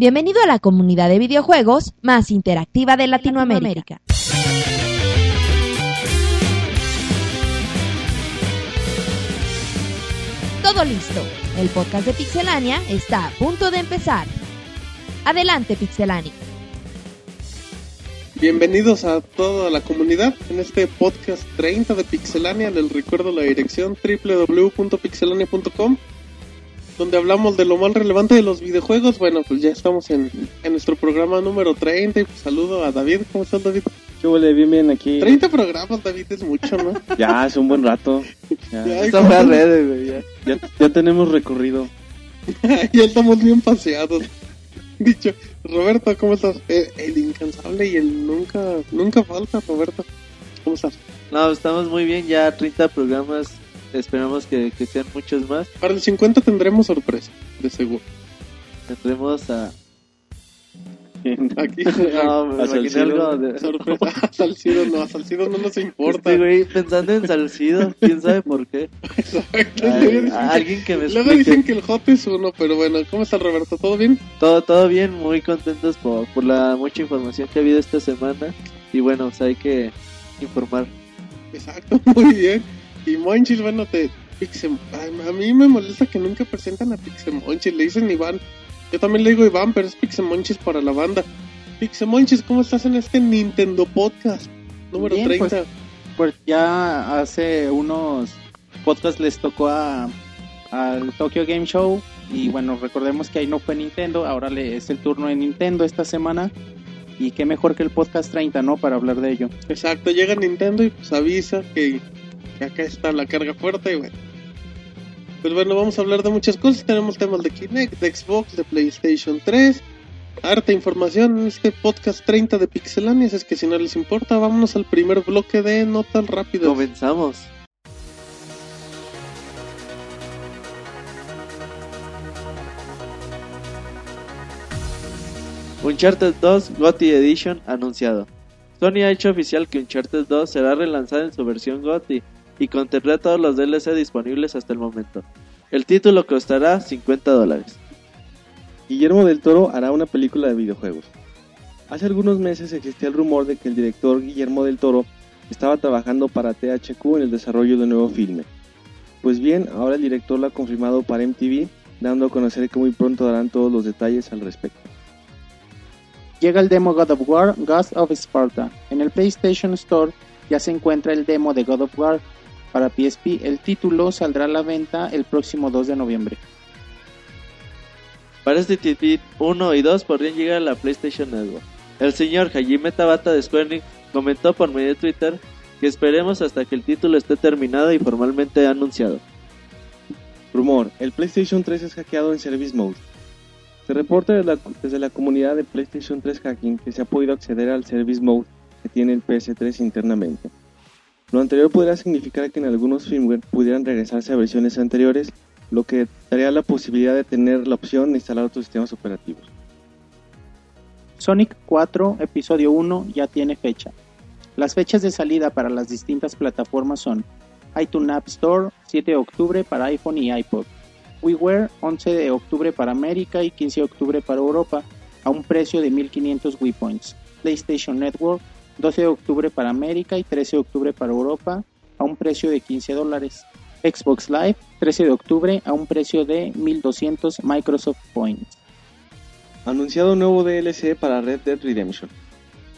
Bienvenido a la comunidad de videojuegos más interactiva de Latinoamérica. Todo listo. El podcast de Pixelania está a punto de empezar. Adelante, Pixelania. Bienvenidos a toda la comunidad en este podcast 30 de Pixelania. Les recuerdo la dirección www.pixelania.com donde hablamos de lo más relevante de los videojuegos. Bueno, pues ya estamos en, en nuestro programa número 30 y pues saludo a David. ¿Cómo estás, David? ¿Qué huele? Bien, bien, aquí. 30 programas, David, es mucho, ¿no? Ya, es un buen rato. Ya, Ya, Esta fue a redes, güey, ya. Ya, ya tenemos recorrido. ya estamos bien paseados. Dicho, Roberto, ¿cómo estás? Eh, el incansable y el nunca, nunca falta, Roberto. ¿Cómo estás? No, estamos muy bien, ya 30 programas, esperamos que, que sean muchos más. Para el 50 tendremos sorpresa, de seguro. Tendremos a... Aquí, No, me A Salcido. algo de... sorpresa. A Salcido no, a Salcido no nos importa. Este güey pensando en Salcido, quién sabe por qué. Exacto. Alguien que me Luego dicen que el hot es uno, pero bueno, ¿cómo está Roberto? ¿Todo bien? Todo, todo bien, muy contentos por, por la mucha información que ha habido esta semana. Y bueno, pues hay que informar. Exacto, muy bien. Y Monchis, bueno, te... Pixem... Ay, a mí me molesta que nunca presentan a Pixemonchis, le dicen Iván. Yo también le digo Iván, pero es Pixemonchis para la banda. Pixemonchis, ¿cómo estás en este Nintendo Podcast? Número Bien, 30. pues, Pues ya hace unos podcasts les tocó a, al Tokyo Game Show y bueno, recordemos que ahí no fue Nintendo, ahora le es el turno de Nintendo esta semana y qué mejor que el podcast 30, ¿no? Para hablar de ello. Exacto, llega Nintendo y pues avisa que, acá está la carga fuerte y bueno. Pues bueno, vamos a hablar de muchas cosas. Tenemos temas de Kinect, de Xbox, de PlayStation 3. Harta información en este podcast 30 de Pixelania. Es que si no les importa, vámonos al primer bloque de notas rápidas. Comenzamos. Uncharted 2 GOTY Edition anunciado. Sony ha hecho oficial que Uncharted 2 será relanzada en su versión GOTY y contendrá todos los DLC disponibles hasta el momento. El título costará 50 dólares. Guillermo del Toro hará una película de videojuegos. Hace algunos meses existía el rumor de que el director Guillermo del Toro estaba trabajando para THQ en el desarrollo de un nuevo filme. Pues bien, ahora el director lo ha confirmado para MTV, dando a conocer que muy pronto darán todos los detalles al respecto. Llega el demo God of War, Ghost of Sparta. En el PlayStation Store ya se encuentra el demo de God of War para PSP. El título saldrá a la venta el próximo 2 de noviembre. Para este TT 1 y 2 podrían llegar a la PlayStation Network. El señor Hajime Tabata de Square Enix comentó por medio de Twitter que esperemos hasta que el título esté terminado y formalmente anunciado. Rumor, el PlayStation 3 es hackeado en Service Mode. Se reporta desde la, desde la comunidad de PlayStation 3 Hacking que se ha podido acceder al Service Mode que tiene el PS3 internamente. Lo anterior podría significar que en algunos firmware pudieran regresarse a versiones anteriores, lo que daría la posibilidad de tener la opción de instalar otros sistemas operativos. Sonic 4 Episodio 1 ya tiene fecha. Las fechas de salida para las distintas plataformas son iTunes App Store 7 de octubre para iPhone y iPod, WiiWare 11 de octubre para América y 15 de octubre para Europa a un precio de 1500 Wii Points, PlayStation Network 12 de octubre para América y 13 de octubre para Europa a un precio de 15 dólares, Xbox Live 13 de octubre a un precio de 1200 Microsoft Points. Anunciado un nuevo DLC para Red Dead Redemption.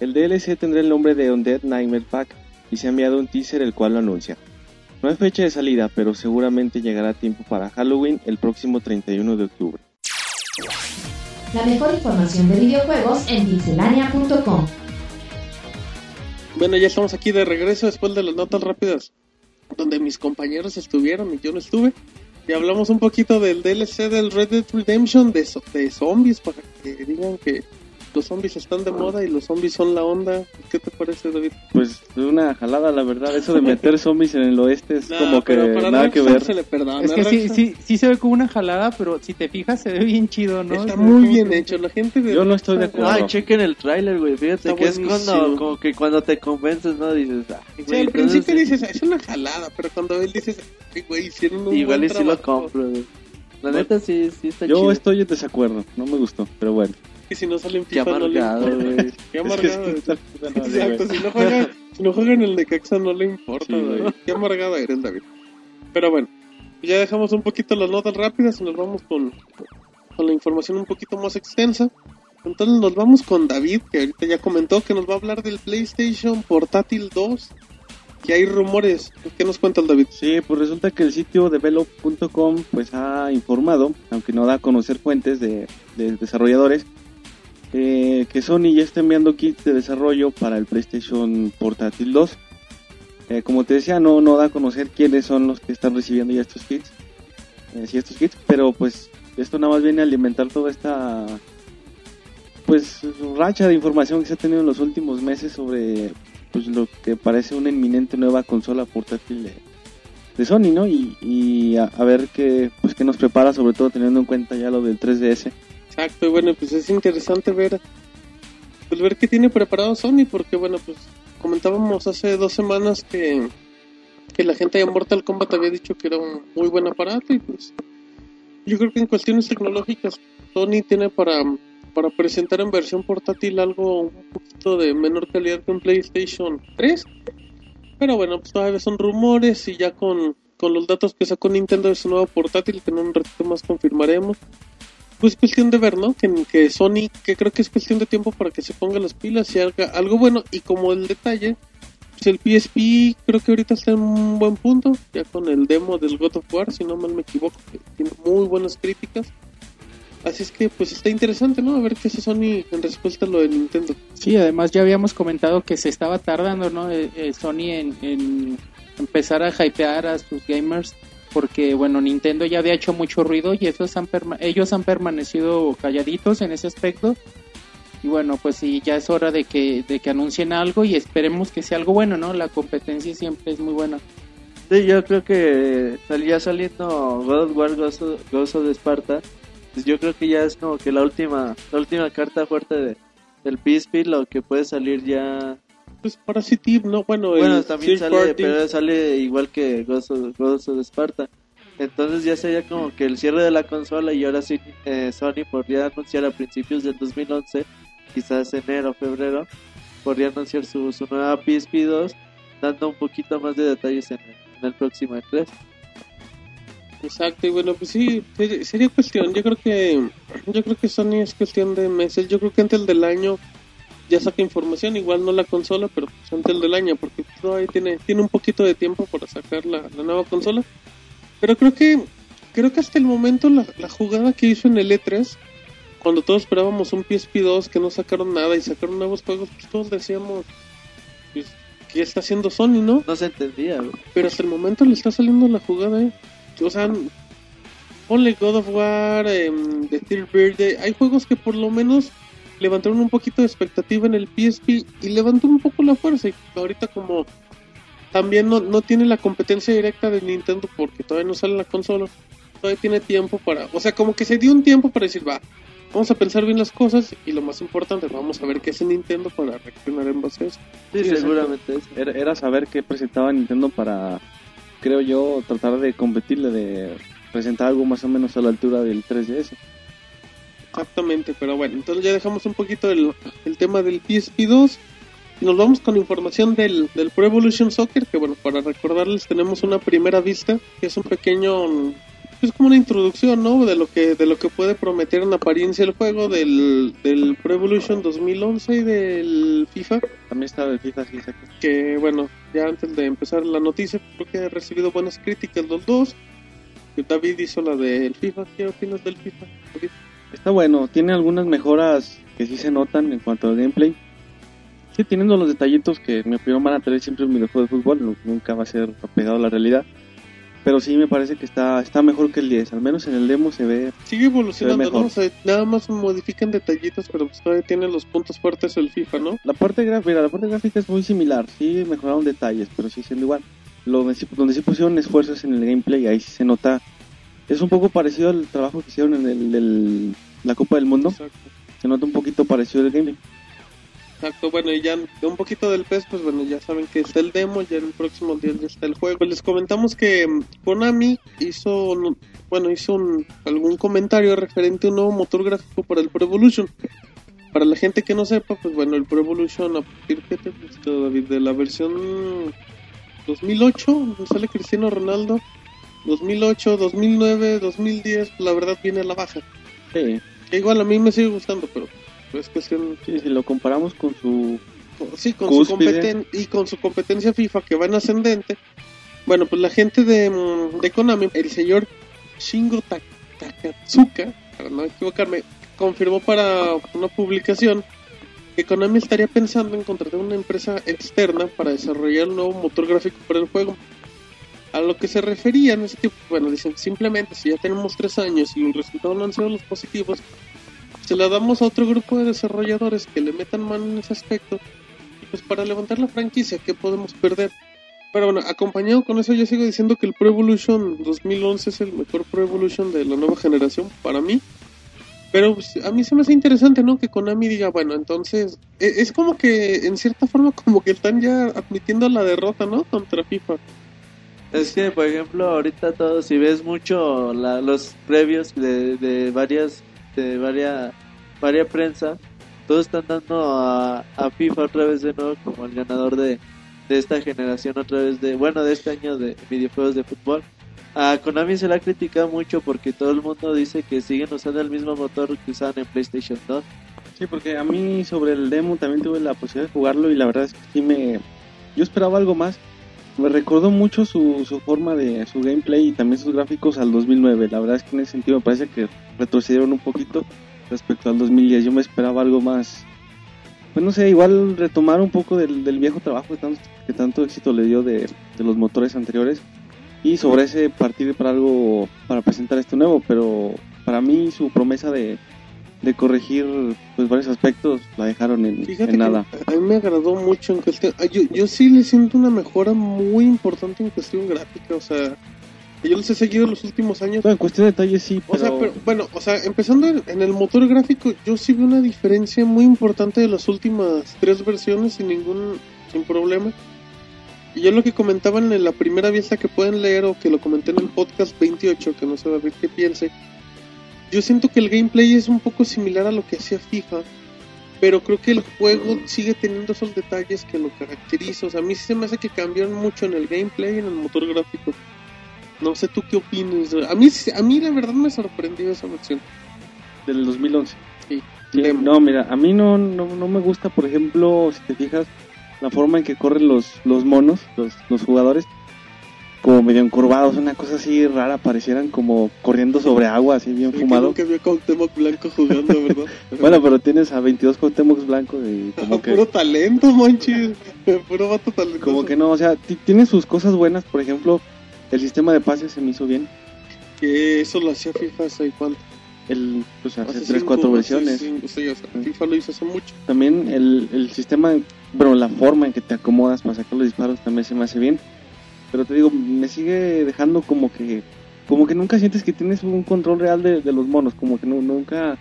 El DLC tendrá el nombre de Undead Nightmare Pack y se ha enviado un teaser el cual lo anuncia. No hay fecha de salida, pero seguramente llegará a tiempo para Halloween el próximo 31 de octubre. La mejor información de videojuegos en pixelania.com. Bueno, ya estamos aquí de regreso después de las notas rápidas, donde mis compañeros estuvieron y yo no estuve. Y hablamos un poquito del DLC del Red Dead Redemption de, de zombies, para que digan que los zombies están de moda y los zombies son la onda. ¿Qué te parece, David? Pues es una jalada, la verdad. Eso de meter zombies en el oeste es No, como que nada que ver. Se le perdona. Es que sí, sí, sí se ve como una jalada, pero si te fijas se ve bien chido, ¿no? Está muy bien que- hecho. La gente de Yo no estoy de acuerdo. Ay, chequen el tráiler, güey. Fíjate Está que es cuando, como que cuando te convences, ¿no? Dices, ay, Sí, güey, al entonces principio sí, dices, es una jalada, pero cuando ves dices, "Ay, güey, hicieron un Igual buen y sí lo trabajo". compro, güey. La Bueno, neta sí, sí está Yo chido. estoy en desacuerdo, no me gustó, pero bueno. Y si no sale en Qué FIFA no le amargado, importa. Qué Es que amargado. es que está- Exacto, si no juega, si no juega en el Necaxa no le importa, Sí, güey. Qué amargado eres, David. Pero bueno, ya dejamos un poquito las notas rápidas y nos vamos con, con la información un poquito más extensa. Entonces nos vamos con David, que ahorita ya comentó que nos va a hablar del PlayStation Portátil 2. Que hay rumores. ¿Qué nos cuenta el David? Sí, pues resulta que el sitio develop.com pues ha informado, aunque no da a conocer fuentes de, de desarrolladores, eh, que Sony ya está enviando kits de desarrollo para el PlayStation Portátil 2. Eh, como te decía, no, no da a conocer quiénes son los que están recibiendo ya estos kits. eh, estos kits, pero pues esto nada más viene a alimentar toda esta pues racha de información que se ha tenido en los últimos meses sobre pues lo que parece una inminente nueva consola portátil de, Sony, ¿no? Y, y a, a ver qué pues qué nos prepara, sobre todo teniendo en cuenta ya lo del 3DS. Exacto, y bueno, pues es interesante ver, pues ver qué tiene preparado Sony, porque bueno, pues comentábamos hace dos semanas que, que la gente de Mortal Kombat había dicho que era un muy buen aparato y pues yo creo que en cuestiones tecnológicas Sony tiene para, para presentar en versión portátil algo un poquito de menor calidad que un PlayStation 3, pero bueno, pues todavía son rumores y ya con, con los datos que sacó Nintendo de su nuevo portátil, que en un ratito más confirmaremos, pues cuestión de ver, ¿no? Que, que Sony, que creo que es cuestión de tiempo para que se ponga las pilas y haga algo bueno. Y como el detalle, pues el PSP creo que ahorita está en un buen punto, ya con el demo del God of War, si no mal me equivoco, que tiene muy buenas críticas. Así es que pues está interesante, ¿no? A ver qué hace Sony en respuesta a lo de Nintendo. Sí, además ya habíamos comentado que se estaba tardando, ¿no? Eh, eh, Sony en, en empezar a hypear a sus gamers porque, bueno, Nintendo ya había hecho mucho ruido y esos han ellos han permanecido calladitos en ese aspecto. Y bueno, pues sí, ya es hora de que, de que anuncien algo y esperemos que sea algo bueno, ¿no? La competencia siempre es muy buena. Sí, yo creo que salía saliendo God of War Ghost of, Ghost of Sparta. Pues yo creo que ya es como que la última, la última carta fuerte de, del PSP, lo que puede salir ya. Pues Parasitive, ¿no? Bueno, Bueno, también sale, party, pero sale igual que Ghost of, Ghost of Sparta. Entonces ya sería como que el cierre de la consola y ahora sí eh, Sony podría anunciar a principios del 2011, quizás enero o febrero, podría anunciar su, su nueva PSP 2, dando un poquito más de detalles en el, en el próximo E E3. Exacto, y bueno, pues sí, ser- sería cuestión, yo creo que yo creo que Sony es cuestión de meses, yo creo que antes del año ya saca información, igual no la consola, pero pues antes del año, porque todavía tiene, tiene un poquito de tiempo para sacar la, la nueva consola, pero creo que creo que hasta el momento la, la jugada que hizo en el E3, cuando todos esperábamos un PSP 2 que no sacaron nada y sacaron nuevos juegos, pues todos decíamos pues, ¿qué está haciendo Sony, no? No se entendía, güey. Pero hasta el momento le está saliendo la jugada, ¿eh? O sea, ponle God of War, em, The Third Birthday. Hay juegos que por lo menos levantaron un poquito de expectativa en el PSP y levantó un poco la fuerza. Y ahorita como también no, no tiene la competencia directa de Nintendo porque todavía no sale la consola, todavía tiene tiempo para... O sea, como que se dio un tiempo para decir, va, vamos a pensar bien las cosas y lo más importante, vamos a ver qué hace Nintendo para reaccionar en base a eso. Sí, Sí, seguramente eso. Era, era saber qué presentaba Nintendo para, creo yo, tratar de competirle, de presentar algo más o menos a la altura del 3DS. Exactamente, pero bueno, entonces ya dejamos un poquito el, el tema del PSP2 y nos vamos con información del, del Pro Evolution Soccer, que bueno, para recordarles tenemos una primera vista, que es un pequeño, es como una introducción, ¿no? De lo que, de lo que puede prometer en apariencia el juego del, del Pro Evolution 2011 y del FIFA, También estaba el FIFA, sí, que bueno, ya antes de empezar la noticia, creo que ha recibido buenas críticas los dos. Que David hizo la del FIFA, ¿qué opinas del FIFA? Está bueno, tiene algunas mejoras que sí se notan en cuanto al gameplay. Sí, teniendo los detallitos que en mi opinión van a tener siempre un videojuego de fútbol, nunca va a ser apegado a la realidad. Pero sí me parece que está, está mejor que el 10, al menos en el demo se ve Sigue evolucionando, ve. ¿no? O sea, nada más modifican detallitos, pero pues todavía tiene los puntos fuertes el FIFA, ¿no? La parte gráfica, la parte gráfica es muy similar, sí mejoraron detalles, pero sí siendo igual. Lo donde sí pusieron esfuerzos en el gameplay, ahí sí se nota. Es un poco parecido al trabajo que hicieron en el, del- la Copa del Mundo. Exacto. Se nota un poquito parecido el gameplay. Exacto, bueno, y ya de un poquito del PES, pues bueno, ya saben que está el demo, ya en el próximo día ya está el juego. Les comentamos que Konami hizo, no- bueno, hizo un- algún comentario referente a un nuevo motor gráfico para el Pro Evolution. Para la gente que no sepa, pues bueno, el Pro Evolution a partir ¿qué te gustó, David? de la versión 2008, donde sale Cristiano Ronaldo, 2008, 2009, 2010, la verdad viene a la baja. Sí, Que igual a mí me sigue gustando, pero es cuestión sí, si lo comparamos con su... sí, con su competen y con su competencia FIFA que va en ascendente. Bueno, pues la gente de, de Konami, el señor Shingo Ta- Takatsuka, para no equivocarme, confirmó para una publicación que Konami estaría pensando en contratar una empresa externa para desarrollar un nuevo motor gráfico para el juego. A lo que se referían es que, bueno, dicen simplemente si ya tenemos tres años y los resultados no han sido los positivos, se la damos a otro grupo de desarrolladores que le metan mano en ese aspecto pues para levantar la franquicia, ¿qué podemos perder? Pero bueno, acompañado con eso yo sigo diciendo que el Pro Evolution 2011 es el mejor Pro Evolution de la nueva generación para mí. Pero pues, a mí se me hace interesante, ¿no? Que Konami diga, bueno, entonces e- es como que en cierta forma como que están ya admitiendo la derrota, ¿no? Contra FIFA. Es que, por ejemplo, ahorita todo, si ves mucho la- los previos de, de varias, de varias, varias prensa, todos están dando a, FIFA otra vez de nuevo como el ganador de, de esta generación, otra vez de, bueno, de este año de videojuegos de fútbol. A Konami se le ha criticado mucho porque todo el mundo dice que siguen usando el mismo motor que usaban en PlayStation 2. Sí, porque a mí sobre el demo también tuve la posibilidad de jugarlo y la verdad es que sí me... Yo esperaba algo más. Me recordó mucho su, su forma de su gameplay y también sus gráficos al 2009. La verdad es que en ese sentido me parece que retrocedieron un poquito respecto al 2010. Yo me esperaba algo más... Pues no sé, igual retomar un poco del, del viejo trabajo que tanto, que tanto éxito le dio de, de los motores anteriores y sobre ese partir para algo para presentar este nuevo. Pero para mí su promesa de, de corregir pues varios aspectos la dejaron en, en nada. a mí me agradó mucho en cuestión. ah, Yo, yo sí le siento una mejora muy importante en cuestión gráfica. O sea, yo los he seguido los últimos años. No, en cuestión de detalles sí, O pero, sea, pero bueno, o sea, empezando en, el motor gráfico, yo sí veo una diferencia muy importante de las últimas tres versiones sin ningún sin problema. Y yo lo que comentaban en la primera vista que pueden leer o que lo comenté en el podcast 28, que no sé David qué piense, yo siento que el gameplay es un poco similar a lo que hacía FIFA, pero creo que el juego sigue teniendo esos detalles que lo caracterizan. O sea, a mí sí se me hace que cambiaron mucho en el gameplay y en el motor gráfico. No sé tú qué opinas. A mí, a mí la verdad me sorprendió esa versión. del 2011. Sí. Sí, no, mira, a mí no, no, no me gusta, por ejemplo, si te fijas, la forma en que corren los, los monos, los, los jugadores, como medio encurvados, una cosa así rara, parecieran como corriendo sobre agua, así bien Que fumado. nunca vi a Cuauhtémoc Blanco jugando, ¿verdad? Bueno, pero tienes a 22 Cuauhtémocs blancos y como que... Puro talento, manches. Puro vato talentoso. Como que no, o sea, ti- tiene sus cosas buenas, por ejemplo, el sistema de pases se me hizo bien. Que eso lo hacía FIFA hace cuánto. El, pues hace Hace 3, cinco, 4 hace versiones. cinco, sí, o sea, FIFA lo hizo hace mucho. También el, el sistema, bueno, la forma en que te acomodas para sacar los disparos también se me hace bien. Pero te digo, me sigue dejando como que como que nunca sientes que tienes un control real de, de los monos, como que nu- nunca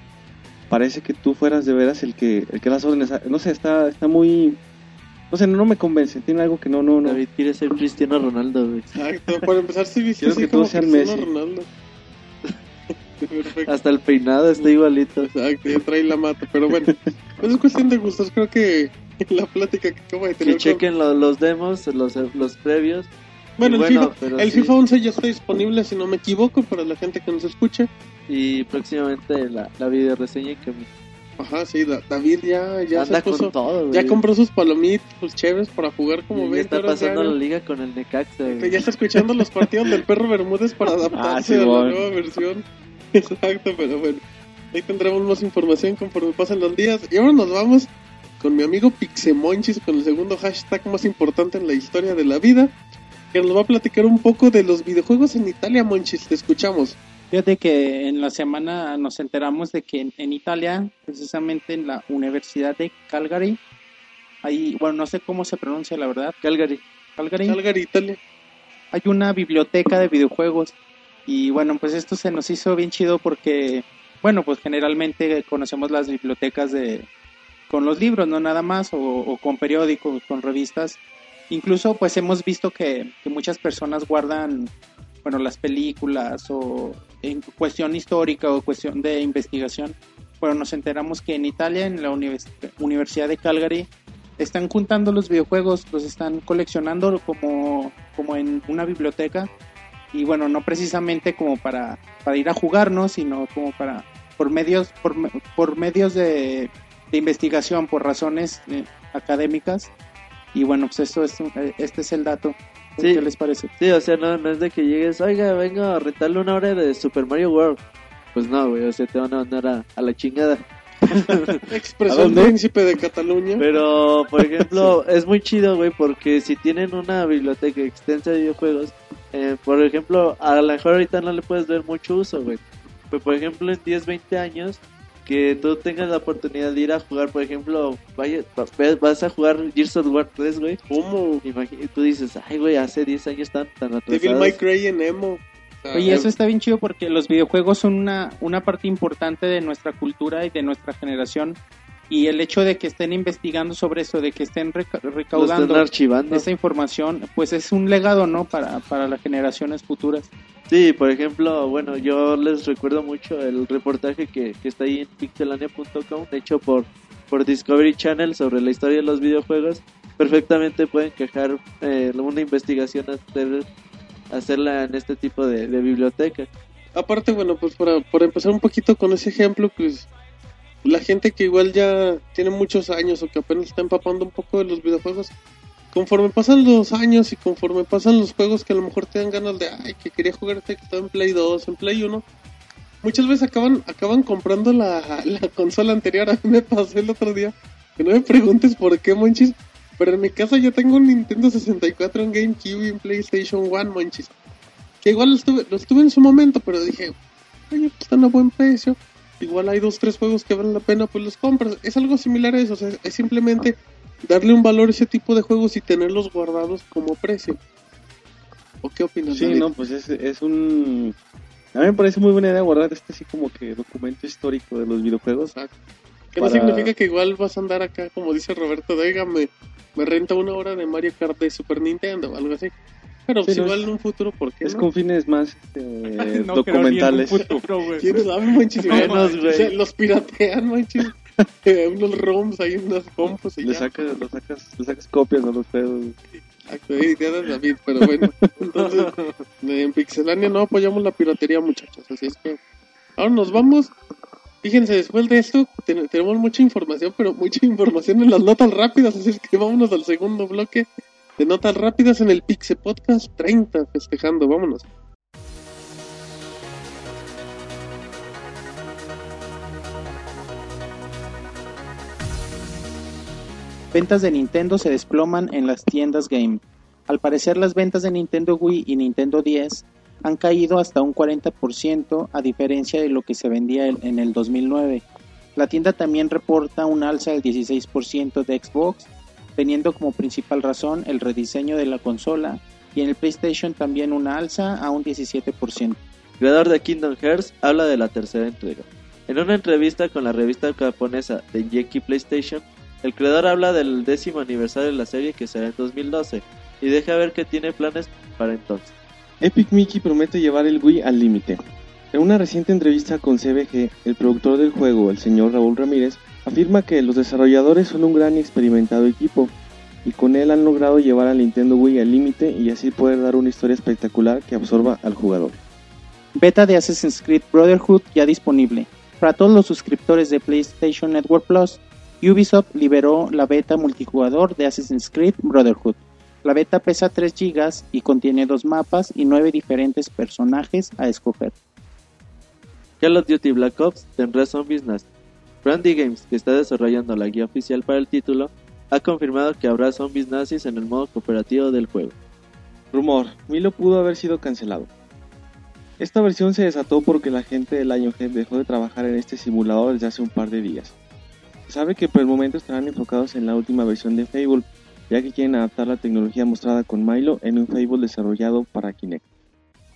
parece que tú fueras de veras el que el que das órdenes. No sé, está está muy no sé, no, me convence, tiene algo que no no no. David quiere ser Cristiano Ronaldo, güey. Exacto. Para empezar, sí viste Quiero así que como todos sean Cristiano Messi. Ronaldo. Perfecto. Hasta el peinado está igualito. Exacto, ya trae la mata. Pero bueno, pues es cuestión de gustos. Creo que la plática que acabo de tener. Que chequen lo- los demos, los, los previos. Bueno, Y el, bueno, FIFA, el sí. FIFA 11 ya está disponible, si no me equivoco, para la gente que nos escucha. Y próximamente la, la video reseña que Ajá, sí, Da- David ya, ya se anda puso. con todo. Ya compró sus palomitas, sus chéves para jugar como Y ya 20 está horas pasando la liga con el Necaxa, Que güey. Ya está escuchando los partidos del perro Bermúdez para adaptarse Ah, sí, a la bueno. nueva versión. Exacto, pero bueno. Ahí tendremos más información conforme pasen los días. Y ahora nos vamos con mi amigo Pixemonchis, con el segundo hashtag más importante en la historia de la vida, que nos va a platicar un poco de los videojuegos en Italia, Monchis. Te escuchamos. Fíjate que en la semana nos enteramos de que en, en Italia, precisamente en la Universidad de Calgary, hay, bueno, no sé cómo se pronuncia la verdad, Calgary. Calgary, Calgary, Italia. hay una biblioteca de videojuegos. Y bueno, pues esto se nos hizo bien chido porque, bueno, pues generalmente conocemos las bibliotecas de con los libros, no nada más, o, o con periódicos, con revistas. Incluso pues hemos visto que, que muchas personas guardan, bueno, las películas o en cuestión histórica o cuestión de investigación, bueno, nos enteramos que en Italia, en la univers- Universidad de Calgary, están juntando los videojuegos, los están coleccionando como, como en una biblioteca. Y bueno, no precisamente como para, para ir a jugar, ¿no? Sino como para, por medios, por, por medios de, de investigación, por razones eh, académicas. Y bueno, pues esto es, un- este es el dato. Sí. ¿Qué les parece? Sí, o sea, no, no es de que llegues, oiga, vengo a rentarle una hora de Super Mario World. Pues no, güey, o sea, te van a mandar a, a la chingada. ¿A Expresión dónde? príncipe de Cataluña. Pero, por ejemplo, es muy chido, güey, porque si tienen una biblioteca extensa de videojuegos, eh, por ejemplo, a lo mejor ahorita no le puedes ver mucho uso, güey. Pero, por ejemplo, en 10, 20 años, que tú tengas la oportunidad de ir a jugar, por ejemplo, vaya, va- vas a jugar Gears of War 3, güey. ¿Cómo? Imagi- Tú dices, ay, güey, hace 10 años tan, tan Devil atrasados. May Cry en emo. Oye, Ah, eso está bien chido porque los videojuegos son una, una parte importante de nuestra cultura y de nuestra generación. Y el hecho de que estén investigando sobre eso, de que estén reca- recaudando archivando. esa información, pues es un legado, ¿no? Para, para las generaciones futuras. Sí, por ejemplo, bueno, yo les recuerdo mucho el reportaje que, que está ahí en pixelania.com, hecho por, por Discovery Channel sobre la historia de los videojuegos. Perfectamente pueden quejar eh, una investigación, hacer, hacerla en este tipo de, de biblioteca. Aparte, bueno, pues para, para empezar un poquito con ese ejemplo, pues la gente que igual ya tiene muchos años o que apenas está empapando un poco de los videojuegos, conforme pasan los años y conforme pasan los juegos que a lo mejor te dan ganas de, ay, que quería jugar este que estaba en Play 2, en Play 1, muchas veces acaban acaban comprando la, la consola anterior. A mí me pasó el otro día, que no me preguntes por qué, monchis, pero en mi casa yo tengo un Nintendo 64, un GameCube y un PlayStation 1, monchis. Que igual los tuve, en su momento, pero dije, oye, pues están a buen precio. Igual hay dos, tres juegos que valen la pena, pues los compras. Es algo similar a eso, o sea, es simplemente darle un valor a ese tipo de juegos y tenerlos guardados como precio. ¿O qué opinas? Sí, David? no, pues es, es un... A mí me parece muy buena idea guardar este así como que documento histórico de los videojuegos. Exacto. Que no significa que igual vas a andar acá, como dice Roberto, de, "Oiga, me, me renta una hora de Mario Kart de Super Nintendo o algo así. Pero Sí, pues no, igual es- en un futuro, ¿por qué Es no? con fines más este, No creo ni en un documentales. futuro, güey. ¿Quién sabe, manches? Menos, O güey. sea, los piratean, manches. Eh, unos ROMs ahí, unas compos y Le ya. sacas, le sacas, le sacas copias a los pedos. Exacto, idea de David, pero bueno. Entonces, en Pixelania no apoyamos la piratería, muchachos. Así es que ahora nos vamos. Fíjense, después de esto ten- tenemos mucha información, pero mucha información en las notas rápidas. Así es que vámonos al segundo bloque de notas rápidas en el Pixel Podcast 30, festejando. Vámonos. Ventas de Nintendo se desploman en las tiendas game. Al parecer las ventas de Nintendo Wii y Nintendo 10 han caído hasta un 40% a diferencia de lo que se vendía en en el 2009. La tienda también reporta un alza del 16% de Xbox, teniendo como principal razón el rediseño de la consola y en el PlayStation también una alza a un 17%. creador de Kingdom Hearts, habla de la tercera entrega. En una entrevista con la revista japonesa de Yankee PlayStation, el creador habla del décimo aniversario de la serie que será en 2012 y deja ver que tiene planes para entonces. Epic Mickey promete llevar el Wii al límite. En una reciente entrevista con CBG, el productor del juego, el señor Raúl Ramírez, afirma que los desarrolladores son un gran y experimentado equipo, y con él han logrado llevar al Nintendo Wii al límite y así poder dar una historia espectacular que absorba al jugador. Beta de Assassin's Creed Brotherhood ya disponible. Para todos los suscriptores de PlayStation Network Plus, Ubisoft liberó la beta multijugador de Assassin's Creed Brotherhood. La beta pesa 3 GB y contiene dos mapas y 9 diferentes personajes a escoger. Call of Duty Black Ops tendrá Zombies Nazi. Brandy Games, que está desarrollando la guía oficial para el título, ha confirmado que habrá zombies nazis en el modo cooperativo del juego. Rumor, Milo pudo haber sido cancelado. Esta versión se desató porque la gente de Lionhead dejó de trabajar en este simulador desde hace un par de días. Se sabe que por el momento estarán enfocados en la última versión de Fable, ya que quieren adaptar la tecnología mostrada con Milo en un Fable desarrollado para Kinect.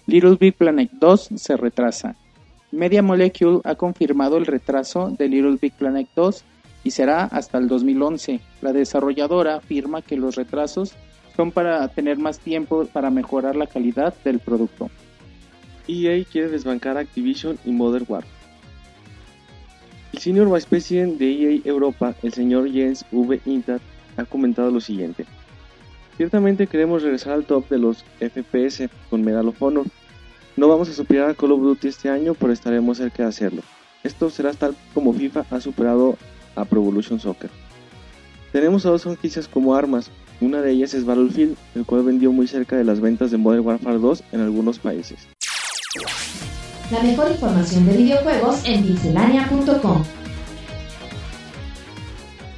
Little Big Planet 2 se retrasa. Media Molecule ha confirmado el retraso de Little Big Planet 2 y será hasta el 2011. La desarrolladora afirma que los retrasos son para tener más tiempo para mejorar la calidad del producto. EA quiere desbancar Activision y Modern Warfare. El Senior Vice President de EA Europa, el señor Jens V. Intat, ha comentado lo siguiente. Ciertamente queremos regresar al top de los FPS con Medal of Honor. No vamos a superar a Call of Duty este año, pero estaremos cerca de hacerlo. Esto será tal como FIFA ha superado a Pro Evolution Soccer. Tenemos a dos franquicias como armas. Una de ellas es Battlefield, el cual vendió muy cerca de las ventas de Modern Warfare 2 en algunos países. La mejor información de videojuegos en pixelania.com.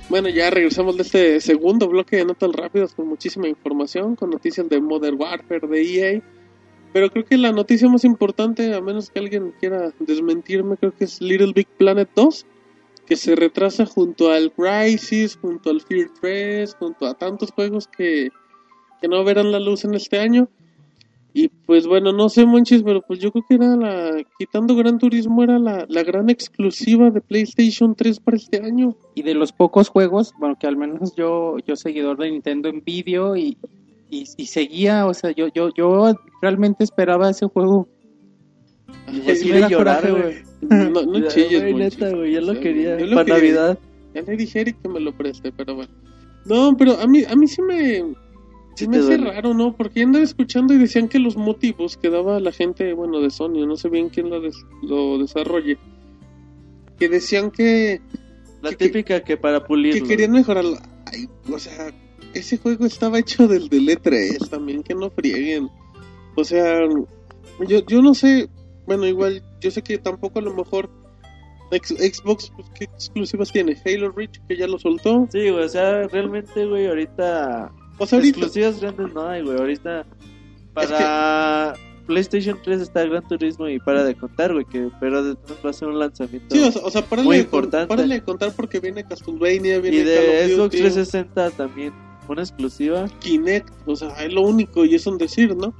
Bueno, ya regresamos de este segundo bloque de notas rápidas con muchísima información, con noticias de Modern Warfare, de EA. Pero creo que la noticia más importante, a menos que alguien quiera desmentirme, creo que es Little Big Planet 2, que se retrasa junto al Crisis, junto al Fear 3, junto a tantos juegos que, que no verán la luz en este año. Y pues bueno, no sé, Monchis, pero pues yo creo que era la. Quitando Gran Turismo, era la, la gran exclusiva de PlayStation 3 para este año. Y de los pocos juegos, bueno, que al menos yo, yo seguidor de Nintendo en vídeo y, y, y seguía, o sea, yo, yo, yo realmente esperaba ese juego. Yo Pues sí me llorar, güey. No, no chilles, güey, neta, güey, yo lo quería. yo lo Para quería. Navidad. Ya le dije Eric que me lo preste, pero bueno. No, pero a mí, a mí sí me. Sí me hace duele. raro, ¿no? Porque andaba escuchando y decían que los motivos que daba la gente, bueno, de Sony, no sé bien quién lo, des- lo desarrolle, que decían que, La Que- típica que para que pulirlo. querían mejorarlo. Ay, o sea, ese juego estaba hecho del del E3 también, que no frieguen. O sea, yo, yo no sé, bueno, igual, yo sé que tampoco a lo mejor X- Xbox, pues, ¿qué exclusivas tiene? Halo Reach, que ya lo soltó. Sí, güey, o sea, realmente, güey, ahorita... O sea, ahorita, Exclusivas grandes no hay, güey. Ahorita para PlayStation 3 está Gran Turismo y para de contar, güey. Que, pero de todas va a ser un lanzamiento. Sí, o sea, o sea Muy con- importante. párale de contar porque viene Castlevania, viene y de Call of Xbox Duty, 360 también. Una exclusiva. Kinect, o sea, es lo único y es un decir, ¿no?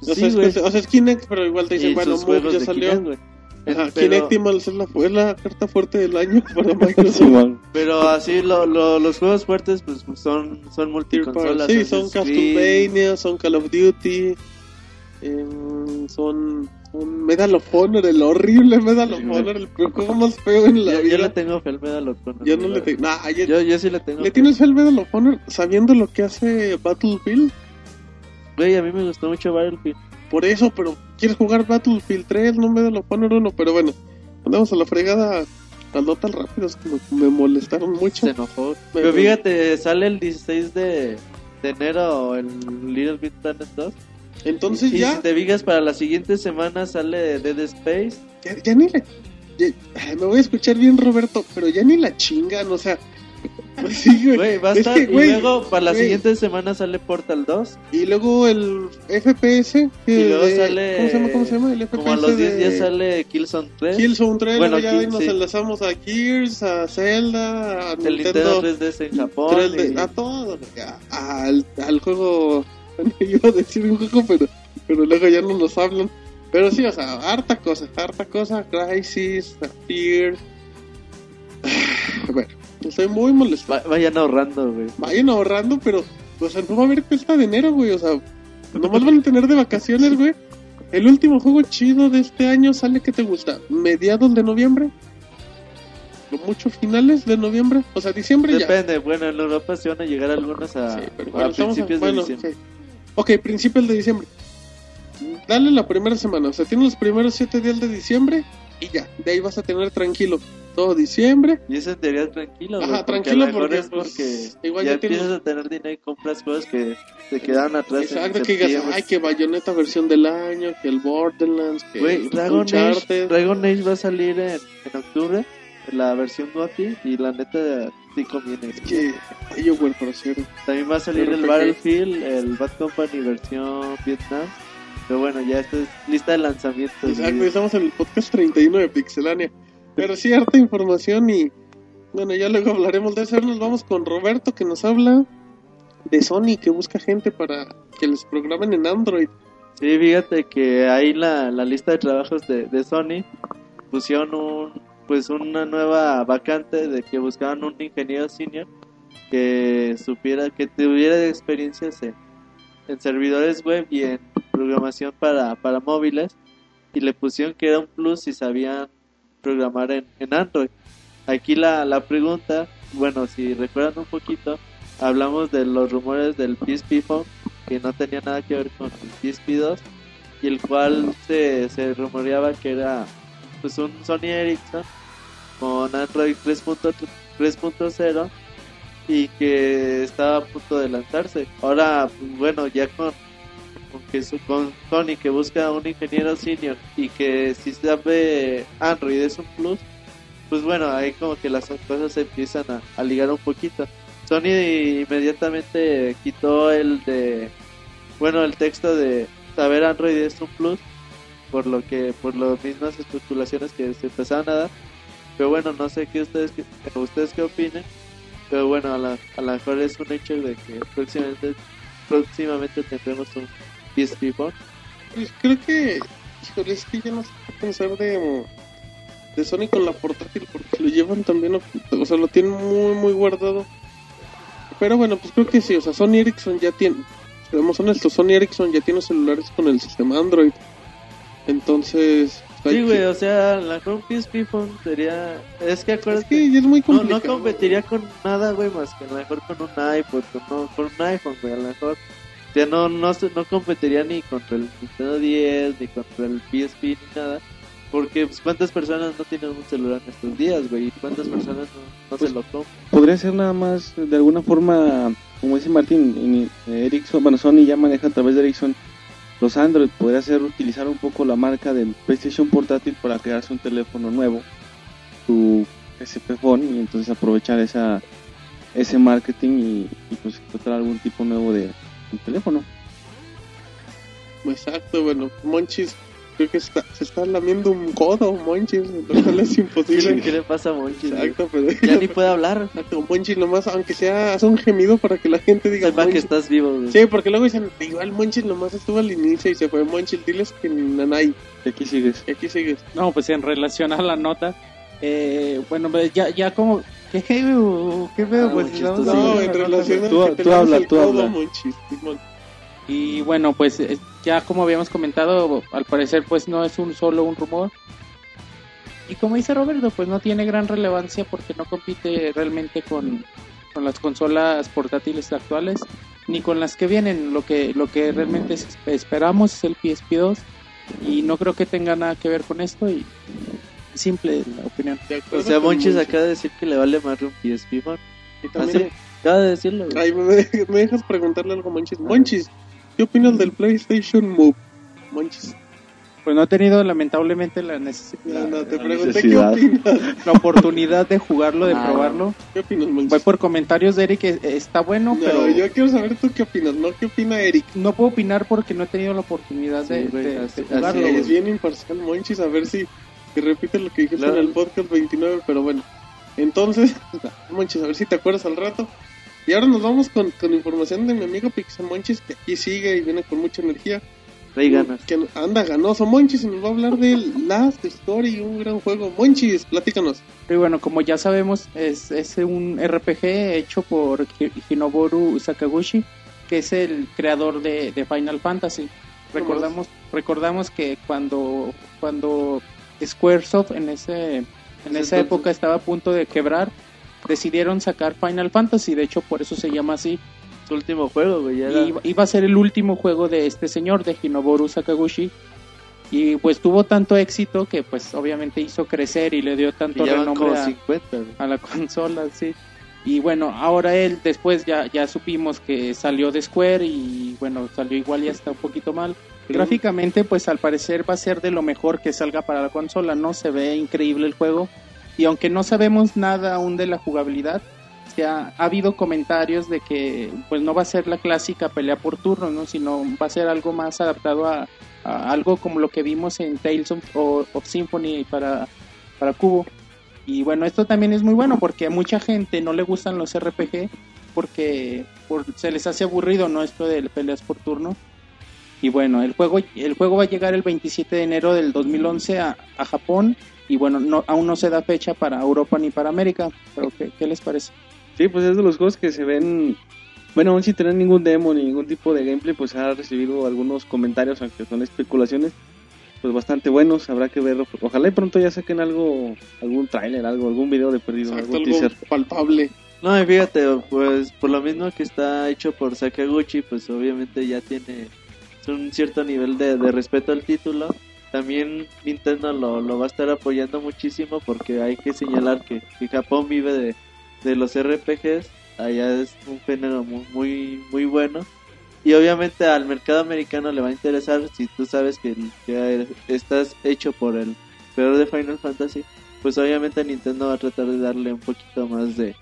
O, sea, Sí, es, güey. que- o sea, es Kinect, pero igual te dicen, Y bueno, Move ya salió. Kinect. Ajá, Pero- Kinectimals es la, es la carta fuerte del año para Microsoft. Pero así lo, lo- los juegos fuertes pues son son multiconsolas. sí, son. Castlevania, son Call of Duty, em, son, son Medal of Honor, el horrible Medal of. Honor, el juego más feo en la Yo, yo vida. le tengo fe al Medal of Honor, Yo no le tengo. Nah, yo- Yo, yo sí le tengo ¿Le fe. tienes fe al Medal of Honor sabiendo lo que hace Battlefield? Güey, a mí me gustó mucho Battlefield. Por eso, pero quieres jugar Battlefield 3, no Medal of Honor 1, pero bueno, andamos a la fregada. Las notas rápidas que me, me molestaron mucho. Se enojó. Me- Pero fíjate, sale el 16 de, de enero el Little Big Planet 2. Entonces y ya, si te fijas, para la siguiente semana sale Dead Space. ya, ya ni la... ya- ay, me voy a escuchar bien, Roberto, pero ya ni la chingan, o sea... Pues sí, güey. Güey, va a Es que, y güey, luego, para la güey. siguiente semana sale Portal 2. Y luego el FPS. Que Y luego de- sale- ¿Cómo se llama? ¿Cómo se llama? El FPS. Como a los 10 de días sale Killzone 3. Killzone 3. Bueno, ya Kill- nos sí. enlazamos a Gears, a Zelda, a el Nintendo 3DS en Japón. 3D, y- a todo, a- al, al juego, iba a decir un juego, pero, pero luego ya no nos hablan. Pero sí, o sea, harta cosa, harta cosa, Crisis, Fear. Bueno, estoy muy molesto. Va- vayan ahorrando, güey. Vayan ahorrando, pero, o sea, no va a haber cuesta de enero, güey, o sea, nomás van a tener de vacaciones, güey. El último juego chido de este año sale, ¿qué te gusta? ¿Mediados de noviembre? ¿Lo mucho finales de noviembre? O sea, diciembre ya. Depende, bueno, en Europa se van a llegar algunos a, Sí, pero a principios bueno, de diciembre. sí. Ok, principios de diciembre. Dale la primera semana, o sea, tienes los primeros siete días de diciembre y ya, de ahí vas a tener tranquilo todo diciembre. Y eso en teoría tranquilo, Ajá, porque tranquilo porque, es porque pues, igual ya, ya tienes- empiezas a tener dinero y compras juegos que se quedaron atrás. Exacto, que digas, ay, que Bayonetta versión del año, que el Borderlands, que Güey, Dragon Age, Uncharted. Dragon Age va a salir en, en octubre, la versión GOTY, y la neta sí conviene. Que BioWare, por cierto. También va a salir el. Battlefield, el Bad Company versión Vietnam. Pero bueno, ya esto es lista de lanzamientos. Exacto, güey. estamos en el podcast 31 de Pixelania. Pero sí, harta información y bueno, ya luego hablaremos de eso. Ahora Nos vamos con Roberto que nos habla de Sony que busca gente para que les programen en Android. Sí, fíjate que ahí la, la lista de trabajos de, de Sony pusieron un, pues una nueva vacante de que buscaban un ingeniero senior que supiera, que tuviera experiencias en, en servidores web y en programación para, para móviles y le pusieron que era un plus si sabían programar en, en Android. Aquí la, la pregunta, bueno, si recuerdan un poquito, hablamos de los rumores del PSP Phone, que no tenía nada que ver con el PSP 2, y el cual se, se rumoreaba que era pues un Sony Ericsson con Android 3.0 3.0 y que estaba a punto de lanzarse. Ahora, bueno, ya con, con, que su- con Sony que busca un ingeniero senior y que si sabe Android es un plus, pues bueno, ahí como que las cosas se empiezan a, a ligar un poquito. Sony inmediatamente quitó el de, bueno, el texto de saber Android es un plus, por lo que, por las mismas especulaciones que se empezaron a dar. Pero bueno, no sé qué ustedes, qué, ustedes qué opinen. Pero bueno, a, la, a lo mejor es un hecho de que próximamente, próximamente tendremos un PSP Phone. Pues creo que, híjole, es que ya no sé qué pensar de, de Sony con la portátil porque lo llevan también, o sea, lo tienen muy, muy guardado. Pero bueno, pues creo que sí, o sea, Sony Ericsson ya tiene, seamos honestos, Sony Ericsson ya tiene celulares con el sistema Android. Entonces, Sí, que- güey, o sea, la mejor PSP Phone sería... Es que es acuérdate... que ya es muy No, complicado. no competiría con nada, güey, más que a lo mejor con un iPod, con, no- con un iPhone, güey, a lo mejor. O sea, no, no, no competiría ni contra el Nintendo 10, ni contra el PSP, ni nada. Porque, pues, ¿cuántas personas no tienen un celular en estos días, güey? ¿Y cuántas personas no, no Pues, se lo compran? Podría ser nada más, de alguna forma, como dice Martín, en- Ericsson, bueno, Sony ya maneja a través de Ericsson los Android. Podría ser utilizar un poco la marca del PlayStation portátil para crearse un teléfono nuevo, su SP Phone, y entonces aprovechar esa ese marketing y, y, pues encontrar algún tipo nuevo de, de teléfono. Exacto, bueno, Monchis creo que está, se está lamiendo un codo, Monchis, lo cual es ¿Qué, imposible. le- qué le pasa a Monchi? güey? Exacto, pero Ya ni puede hablar. Exacto, Monchis nomás, aunque sea, hace un gemido para que la gente diga Sepa que Monchis. estás vivo, güey. Sí, porque luego dicen, igual Monchis nomás estuvo al inicio y se fue Monchis, diles que Nanay, Y aquí sigues. y aquí sigues. No, pues en relación a la nota, eh, bueno, pues ya, ya como, ¿qué feo? ¿Qué feo? Ah, pues tú sí. No, hablar en relación a Tú- que tú habla, tú habla. Monchis. Y bueno, pues eh, ya como habíamos comentado, al parecer pues no es un solo un rumor. Y como dice Roberto, pues no tiene gran relevancia porque no compite realmente con, con las consolas portátiles actuales ni con las que vienen. Lo que, lo que realmente es- esperamos es el PSP2 y no creo que tenga nada que ver con esto y simple la opinión. O sea, Monchis acaba de decir que le vale más un PSP Phone. Y Así, también, acaba de decirlo, güey. ay, me, de- me dejas preguntarle algo a Monchis. Monchis, ¿qué opinas del PlayStation Move? Monchis. Pues no he tenido lamentablemente la necesidad, No, no, te la pregunté qué necesidad. opinas. la oportunidad de jugarlo, de Ah, probarlo. ¿Qué opinas, Voy Monchis? por comentarios de Eric, eh, está bueno, No, pero yo quiero saber tú qué opinas, ¿no? ¿Qué opina Eric? no puedo opinar porque no he tenido la oportunidad de, Sí, de- así- de jugarlo. es bien imparcial, Monchis, a ver si que repite lo que dijiste Claro. en el podcast 29, pero bueno. Entonces, Monchis, a ver si te acuerdas al rato. Y ahora nos vamos con, con información de mi amigo Pixel Monchis, que aquí sigue y viene con mucha energía. Rey ganas. Que anda ganoso Monchis y nos va a hablar de Last Story, un gran juego. Monchis, platícanos. Y bueno, como ya sabemos, es, es un RPG hecho por Hi- Hinoboru Sakaguchi, que es el creador de, de Final Fantasy. Recordamos, recordamos que cuando, cuando Squaresoft en ese en Ese esa entonces. época estaba a punto de quebrar, decidieron sacar Final Fantasy, de hecho por eso se llama así. Su último juego, güey. ya era- Y iba- a ser el último juego de este señor, de Hinoboru Sakaguchi. Y pues tuvo tanto éxito que pues obviamente hizo crecer y le dio tanto renombre a, 50, güey. a la consola, sí. Y bueno, ahora él después ya, ya supimos que salió de Square y bueno, salió igual y hasta un poquito mal. Gráficamente pues al parecer va a ser de lo mejor que salga para la consola, ¿no? Se ve increíble el juego. Y aunque no sabemos nada aún de la jugabilidad, ya ha habido comentarios de que pues no va a ser la clásica pelea por turno, ¿no? Sino va a ser algo más adaptado a, algo como lo que vimos en Tales of, of- of Symphony para, para Cubo. Y bueno, esto también es muy bueno porque a mucha gente no le gustan los RPG porque por- se les hace aburrido, ¿no? Esto de peleas por turno. Y bueno, el juego, el juego va a llegar el 27 de enero del 2011 a, a Japón. Y bueno, no, aún no se da fecha para Europa ni para América. Pero ¿qué, qué les parece? Sí, pues es de los juegos que se ven. Bueno, aún sin tener ningún demo ni ningún tipo de gameplay, pues ha recibido algunos comentarios, aunque son especulaciones, pues bastante buenos, habrá que verlo. Ojalá y pronto ya saquen algo, algún tráiler, algo, algún video de perdido, Exacto, algún algo teaser. palpable. No, y fíjate, pues por lo mismo que está hecho por Sakaguchi, pues obviamente ya tiene un cierto nivel de, de respeto al título. También Nintendo lo, lo va a estar apoyando muchísimo porque hay que señalar que, que Japón vive de, de los RPGs. Allá es un género muy, muy, muy bueno. Y obviamente al mercado americano le va a interesar si tú sabes que, que estás hecho por el creador de Final Fantasy. Pues obviamente Nintendo va a tratar de darle un poquito más de,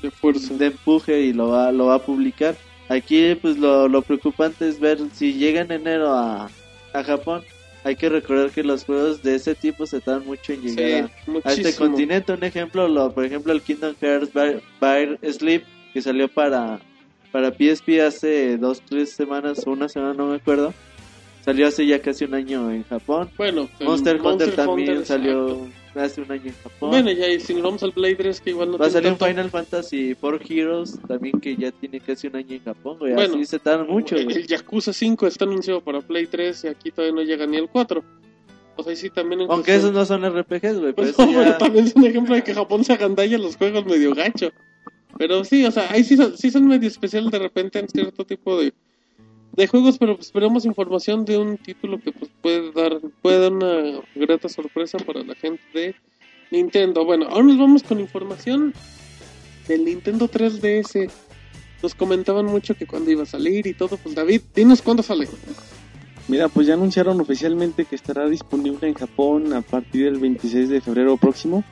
De fuerza. de empuje y lo va, lo va a publicar. Aquí pues lo, lo preocupante es ver si llega en enero a, a Japón. Hay que recordar que los juegos de ese tipo se tardan mucho en Sí, llegar a, a este continente. Un ejemplo, lo, por ejemplo, el Kingdom Hearts Fire Sleep que salió para, para PSP hace dos, tres semanas o una semana, no me acuerdo. Salió hace ya casi un año en Japón. Bueno, el Monster, Hunter Monster también Hunter, salió exacto. hace un año en Japón. Bueno, ya, y si nos vamos al Blade 3, que igual no Va a salir tanto- Final Fantasy 4 Heroes también que ya tiene casi un año en Japón, güey. Bueno, Así se tardan mucho, El, el Yakuza 5 está anunciado para Play 3 y aquí todavía no llega ni el 4. O sea, sí, también en Aunque esos no son RPGs, güey. Pues Pero no, eso pero ya... también es un ejemplo de que Japón se agandalla los juegos medio gacho. Pero sí, o sea, ahí sí son, sí son medio especiales de repente en cierto tipo de, de juegos, pero esperamos información de un título que pues puede dar, puede una grata sorpresa para la gente de Nintendo. Bueno, ahora nos vamos con información del Nintendo 3DS. Nos comentaban mucho que cuando iba a salir y todo, pues David, dinos cuándo sale. Mira, pues ya anunciaron oficialmente que estará disponible en Japón a partir del 26 de febrero próximo.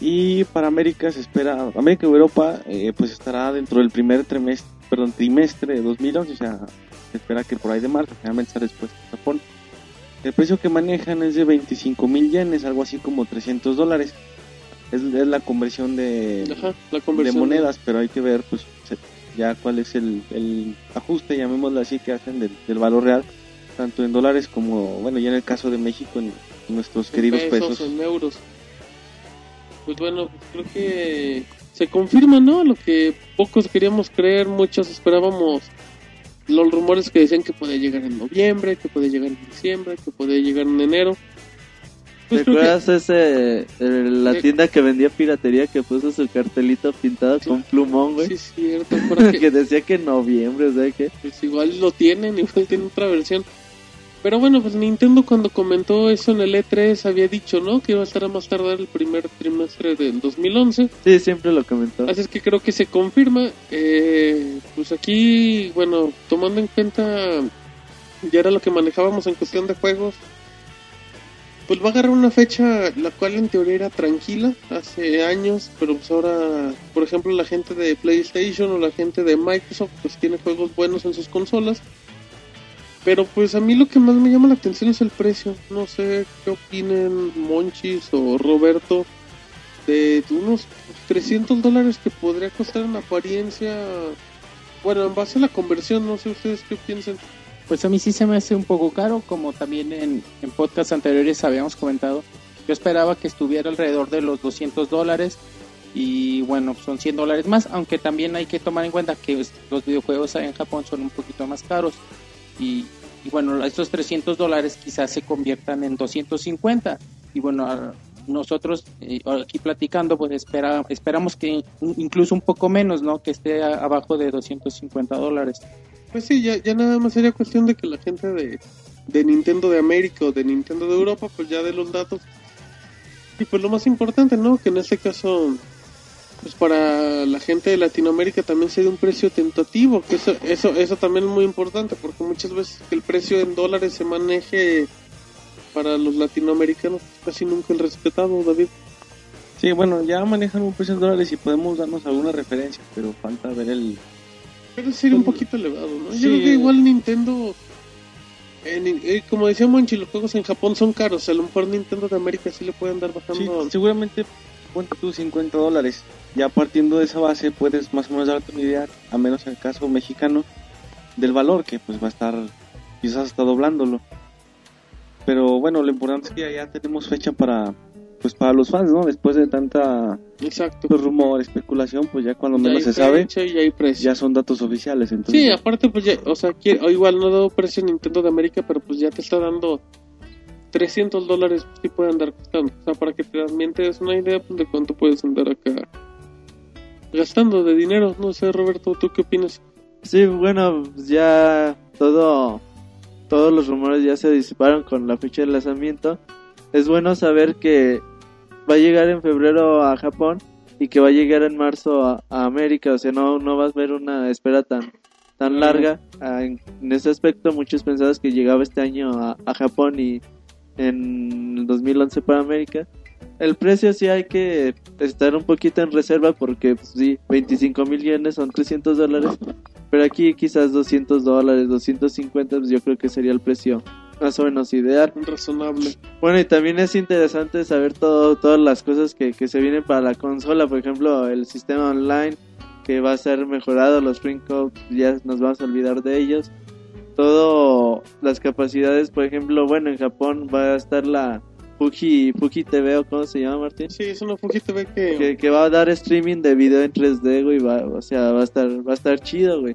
Y para América se espera, América y Europa, eh, pues estará dentro del primer trimestre, perdón, trimestre de 2011, o sea, se espera que por ahí de marzo, generalmente estará después en Japón. El precio que manejan es de 25 mil yenes, algo así como 300 dólares. Es, es la conversión de, Ajá, la de conversión. monedas, pero hay que ver pues ya cuál es el, el ajuste, llamémoslo así, que hacen del, del valor real, tanto en dólares como, bueno, ya en el caso de México, en, en nuestros en queridos pesos. en euros. Pues bueno, creo que se confirma, ¿no? Lo que pocos queríamos creer, muchos esperábamos los rumores que decían que podía llegar en noviembre, que podía llegar en diciembre, que podía llegar en enero. ¿Te Pues que- acuerdas ese, el- la Eh. tienda que vendía piratería que puso su cartelito pintado con plumón, güey? Sí, es cierto, que- que decía que en noviembre, o sea que... pues igual lo tienen, igual tienen otra versión. Pero bueno, pues Nintendo cuando comentó eso en el E3 había dicho, ¿no? Que iba a estar a más tardar el primer trimestre del 2011. Sí, siempre lo comentó. Así es que creo que se confirma. Eh, pues aquí, bueno, tomando en cuenta ya era lo que manejábamos en cuestión de juegos, pues va a agarrar una fecha la cual en teoría era tranquila hace años, pero pues ahora, por ejemplo, la gente de PlayStation o la gente de Microsoft pues tiene juegos buenos en sus consolas. Pero pues a mí lo que más me llama la atención es el precio. No sé qué opinen Monchis o Roberto de unos 300 dólares que podría costar en apariencia. Bueno, en base a la conversión, no sé ustedes qué piensan. Pues a mí sí se me hace un poco caro, como también en, en podcasts anteriores habíamos comentado. Yo esperaba que estuviera alrededor de los 200 dólares y bueno, son 100 dólares más, aunque también hay que tomar en cuenta que los videojuegos en Japón son un poquito más caros y, y bueno, estos 300 dólares quizás se conviertan en 250 y bueno, nosotros eh, aquí platicando pues espera, esperamos que in- incluso un poco menos, ¿no? Que esté abajo de 250 dólares. Pues sí, ya, ya nada más sería cuestión de que la gente de, de Nintendo de América o de Nintendo de Europa, pues ya de los datos. Y pues lo más importante, ¿no? Que en este caso, pues para la gente de Latinoamérica también se dé un precio tentativo, que eso, eso, eso también es muy importante, porque muchas veces el precio en dólares se maneje para los latinoamericanos, casi nunca el respetado, David. Sí, bueno, ya manejan un precio en dólares y podemos darnos alguna referencia, pero falta ver el... Pero sería un poquito elevado, ¿no? Sí. Yo creo que igual Nintendo, en- eh, como decía Monchi, los juegos en Japón son caros. A lo mejor Nintendo de América sí le pueden dar Sí, bajando. seguramente cuenta tú 50 dólares. Ya partiendo de esa base puedes más o menos darte una idea, a menos en el caso mexicano, del valor que pues va a estar quizás hasta doblándolo. Pero bueno, lo importante es que ya, ya tenemos fecha para pues para los fans, ¿no? Después de tanta Exacto. pues, rumor, especulación, pues ya cuando Ya menos hay se sabe, ya hay ya son datos oficiales. Entonces, Sí, aparte, pues ya, o sea, quiere- o igual no ha dado precio Nintendo de América, pero pues ya te está dando 300 dólares pues, sí puede andar costando. O sea, para que te también te des una idea pues, de cuánto puedes andar acá gastando de dinero. No sé, Roberto, ¿tú qué opinas? Sí, bueno, ya todo, todos los rumores ya se disiparon con la fecha de lanzamiento. Es bueno saber que va a llegar en febrero a Japón y que va a llegar en marzo a, a América. O sea, no, no vas a ver una espera tan, tan larga. Ah, en, en ese aspecto, muchos pensaban que llegaba este año a, a Japón y en el 2011 para América. El precio sí hay que estar un poquito en reserva porque pues, sí, 25 mil yenes son 300 dólares, pero aquí quizás 200 dólares, 250, pues yo creo que sería el precio más o menos ideal. Razonable. Bueno, y también es interesante saber todo, todas las cosas que, que se vienen para la consola, por ejemplo, el sistema online que va a ser mejorado, los Codes ya nos vamos a olvidar de ellos. Todo las capacidades, por ejemplo, bueno, en Japón va a estar la Fuji, Fuji TV o cómo se llama, Martín? Sí, es una Fuji TV que... Que, que va a dar streaming de video en 3D, güey, va, o sea, va a estar va a estar chido, güey.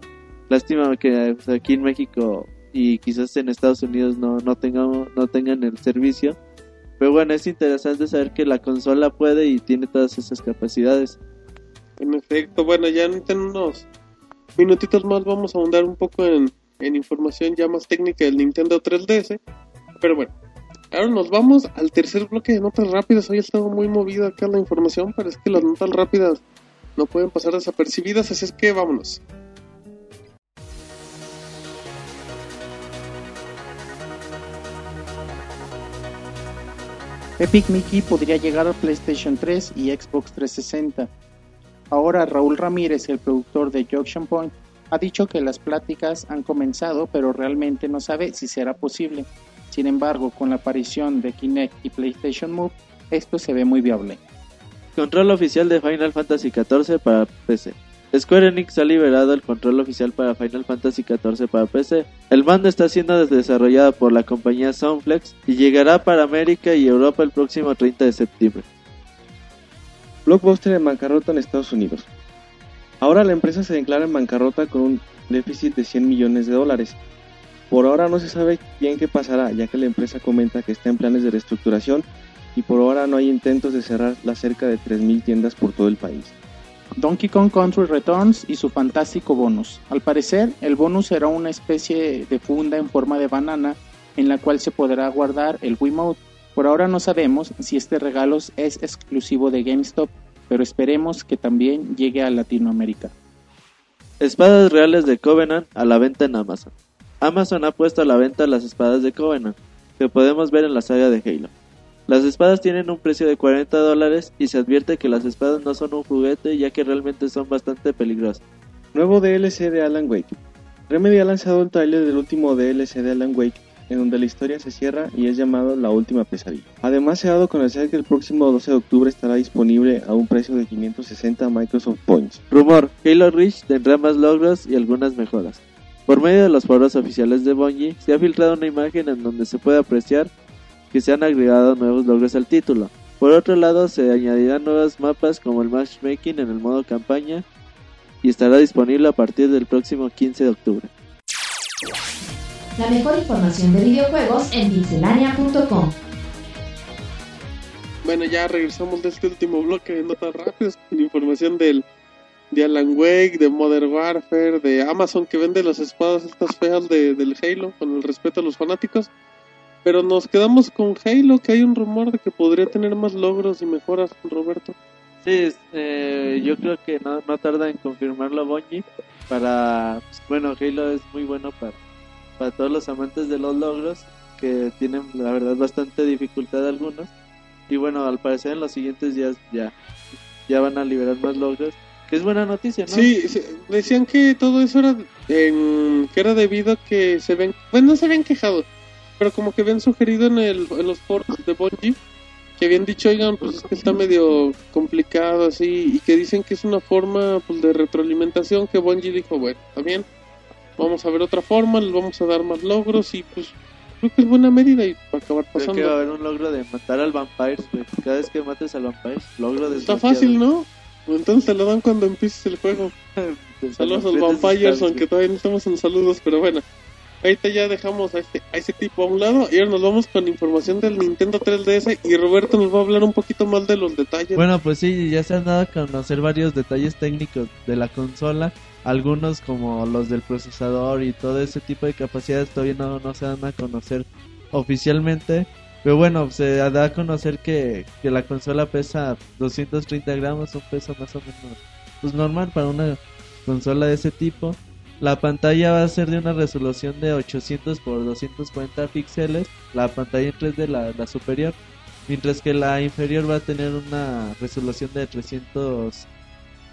Lástima que pues, aquí en México y quizás en Estados Unidos no no tengamos no tengan el servicio. Pero bueno, es interesante saber que la consola puede y tiene todas esas capacidades. En efecto, bueno, ya en unos minutitos más vamos a ahondar un poco en, en información ya más técnica del Nintendo 3DS. Pero bueno, ahora nos vamos al tercer bloque de notas rápidas. Hoy ha estado muy movida acá la información, pero es que las notas rápidas no pueden pasar desapercibidas, así es que vámonos. Epic Mickey podría llegar a PlayStation 3 y Xbox 360. Ahora Raúl Ramírez, el productor de Junction Point, ha dicho que las pláticas han comenzado, pero realmente no sabe si será posible. Sin embargo, con la aparición de Kinect y PlayStation Move, esto se ve muy viable. Control oficial de Final Fantasy XIV para PC. Square Enix ha liberado el control oficial para Final Fantasy XIV para PC. El mando está siendo desarrollado por la compañía Soundflex y llegará para América y Europa el próximo 30 de septiembre. Blockbuster en bancarrota en Estados Unidos. Ahora la empresa se declara en bancarrota con un déficit de 100 millones de dólares. Por ahora no se sabe bien qué pasará, ya que la empresa comenta que está en planes de reestructuración y por ahora no hay intentos de cerrar las cerca de 3.000 tiendas por todo el país. Donkey Kong Country Returns y su fantástico bonus. Al parecer, el bonus será una especie de funda en forma de banana en la cual se podrá guardar el Wiimote. Por ahora no sabemos si este regalo es exclusivo de GameStop, pero esperemos que también llegue a Latinoamérica. Espadas reales de Covenant a la venta en Amazon. Amazon ha puesto a la venta las espadas de Covenant, que podemos ver en la saga de Halo. Las espadas tienen un precio de 40 dólares y se advierte que las espadas no son un juguete ya que realmente son bastante peligrosas. Nuevo DLC de Alan Wake. Remedy ha lanzado el tráiler del último DLC de Alan Wake, en donde la historia se cierra y es llamado La Última Pesadilla. Además se ha dado a conocer que el próximo 12 de octubre estará disponible a un precio de 560 Microsoft Points. Rumor, Halo Reach tendrá más logros y algunas mejoras. Por medio de los foros oficiales de Bungie, se ha filtrado una imagen en donde se puede apreciar que se han agregado nuevos logros al título. Por otro lado, se añadirán nuevos mapas como el matchmaking en el modo campaña y estará disponible a partir del próximo 15 de octubre. La mejor información de videojuegos en pixelania.com. Bueno, ya regresamos de este último bloque de notas rápidas con información del de Alan Wake, de Modern Warfare, de Amazon que vende las espadas estas feas de, del Halo, con el respeto a los fanáticos. Pero nos quedamos con Halo, que hay un rumor de que podría tener más logros y mejoras, Roberto. Sí, eh, yo creo que no, no tarda en confirmarlo Bungie para, pues, bueno, Halo es muy bueno para, para todos los amantes de los logros, que tienen la verdad bastante dificultad algunos. Y bueno, al parecer en los siguientes días ya, ya van a liberar más logros, que es buena noticia, ¿no? Sí, sí, decían que todo eso era, en- que era debido a que se ven, bueno, no se habían quejado, pero como que habían sugerido en, el, en los foros de Bungie que habían dicho, oigan, pues es que está medio complicado así, y que dicen que es una forma pues, de retroalimentación que Bungie dijo, bueno, está bien, vamos a ver otra forma, les vamos a dar más logros y pues creo que es buena medida y va a acabar Creo que va a pasando. haber un logro de matar al Vampires, güey. Cada vez que mates al Vampires, logro de Está fácil, ¿no? Entonces te lo dan cuando empieces el juego. Saludos a los Vampires, aunque todavía no estamos en saludos, pero bueno. ahorita ya dejamos a, este, a ese tipo a un lado y ahora nos vamos con información del Nintendo 3DS y Roberto nos va a hablar un poquito más de los detalles. Bueno, pues sí, ya se han dado a conocer varios detalles técnicos de la consola. Algunos como los del procesador y todo ese tipo de capacidades todavía no, no se dan a conocer oficialmente. Pero bueno, se da a conocer que, que la consola pesa 230 gramos, un peso más o menos pues normal para una consola de ese tipo. La pantalla va a ser de una resolución de 800 por 240 píxeles, la pantalla en 3D, la, la superior, mientras que la inferior va a tener una resolución de 300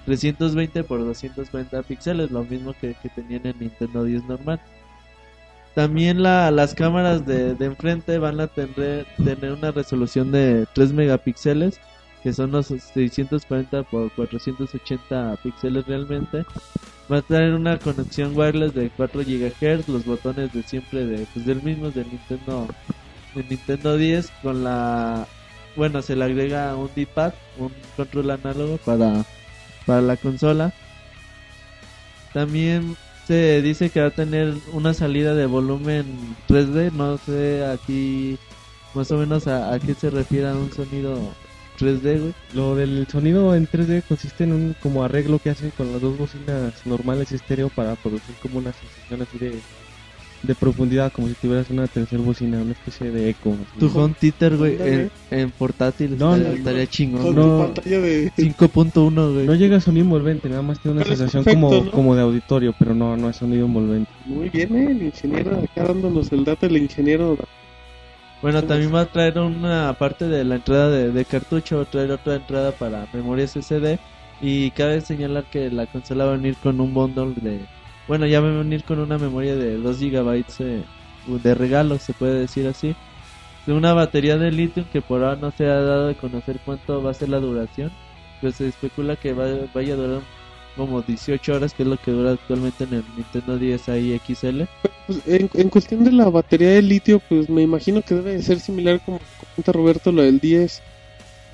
320 por 240 píxeles, lo mismo que, que tenía en Nintendo 10 normal. También la, las cámaras de, de enfrente van a tener, tener una resolución de 3 megapíxeles, que son los 640 por 480 píxeles realmente. Va a tener una conexión wireless de 4 GHz, los botones de siempre de pues del mismo del Nintendo del Nintendo 10 con la bueno, se le agrega un D-pad, un control análogo para para la consola. También se dice que va a tener una salida de volumen 3D, no sé aquí más o menos a, a qué se refiere un sonido 3D, güey. Lo del sonido en 3D consiste en un como arreglo que hacen con las dos bocinas normales estéreo para producir como una sensación así de, de profundidad, como si tuvieras una tercera bocina, una especie de eco. Tu home theater, güey, en, en portátil No, estaría, no, estaría con chingón. tu no. pantalla de... 5.1, güey. No llega a sonido envolvente, nada más tiene una Pero sensación perfecto, como, ¿no? como de auditorio, pero no, no es sonido envolvente. Muy bien, eh, el ingeniero acá dándonos el dato, el ingeniero. Bueno, también va a traer una parte de la entrada de, de cartucho, va a traer otra entrada para memoria SSD y cabe señalar que la consola va a venir con un bundle de... Bueno, ya va a venir con una memoria de 2 GB eh, de regalo, se puede decir así. De una batería de litio que por ahora no se ha dado de conocer cuánto va a ser la duración. Pues se especula que va, vaya a durar como 18 horas, que es lo que dura actualmente en el Nintendo 10i XL. Pues, en, cuestión de la batería de litio, pues me imagino que debe de ser similar como comenta Roberto lo del 10.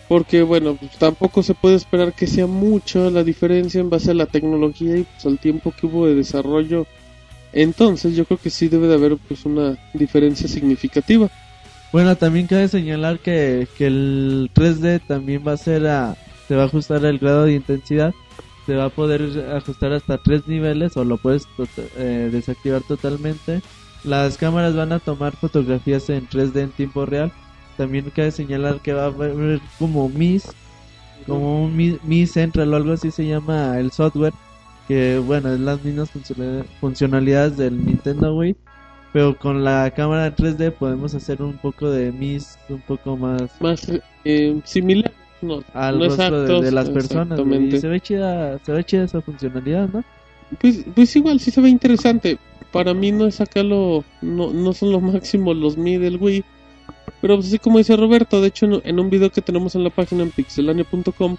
Porque bueno, pues tampoco se puede esperar que sea mucho la diferencia en base a la tecnología y pues al tiempo que hubo de desarrollo. Entonces yo creo que sí debe de haber pues una diferencia significativa. Bueno, también cabe señalar que, que el 3D también va a ser a, se va a ajustar el grado de intensidad, se va a poder ajustar hasta tres niveles o lo puedes eh, desactivar totalmente. Las cámaras van a tomar fotografías en 3D en tiempo real. También cabe señalar que va a haber como MIS, como un Mi, Mi Central o algo así se llama el software, que bueno, es las mismas funcionalidades- del Nintendo Wii, pero con la cámara 3D podemos hacer un poco de MIS un poco más Más eh, similar, no, al no rostro de, exactos, de las personas. Y se ve chida, se ve chida esa funcionalidad, ¿no? Pues, pues igual sí se ve interesante. Para mí no es acá lo, no, no son lo máximo los Mi del Wii. Pero pues así como dice Roberto, de hecho en, en un video que tenemos en la página en pixelania.com,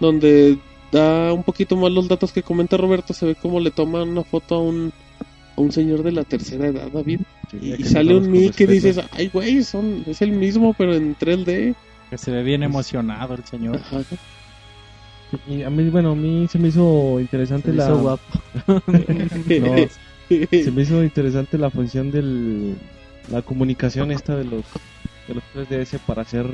donde da un poquito más los datos que comenta Roberto, se ve cómo le toman una foto a un, a un señor de la tercera edad, David. Y, sale un con Mi que dices, ay güey, son, es el mismo pero en 3D. Que se ve bien emocionado el señor. Ajá. Y a mí, bueno, a mí se me hizo interesante Se la... hizo guapo. No, se me hizo interesante la función del la comunicación esta de los de los 3DS para hacer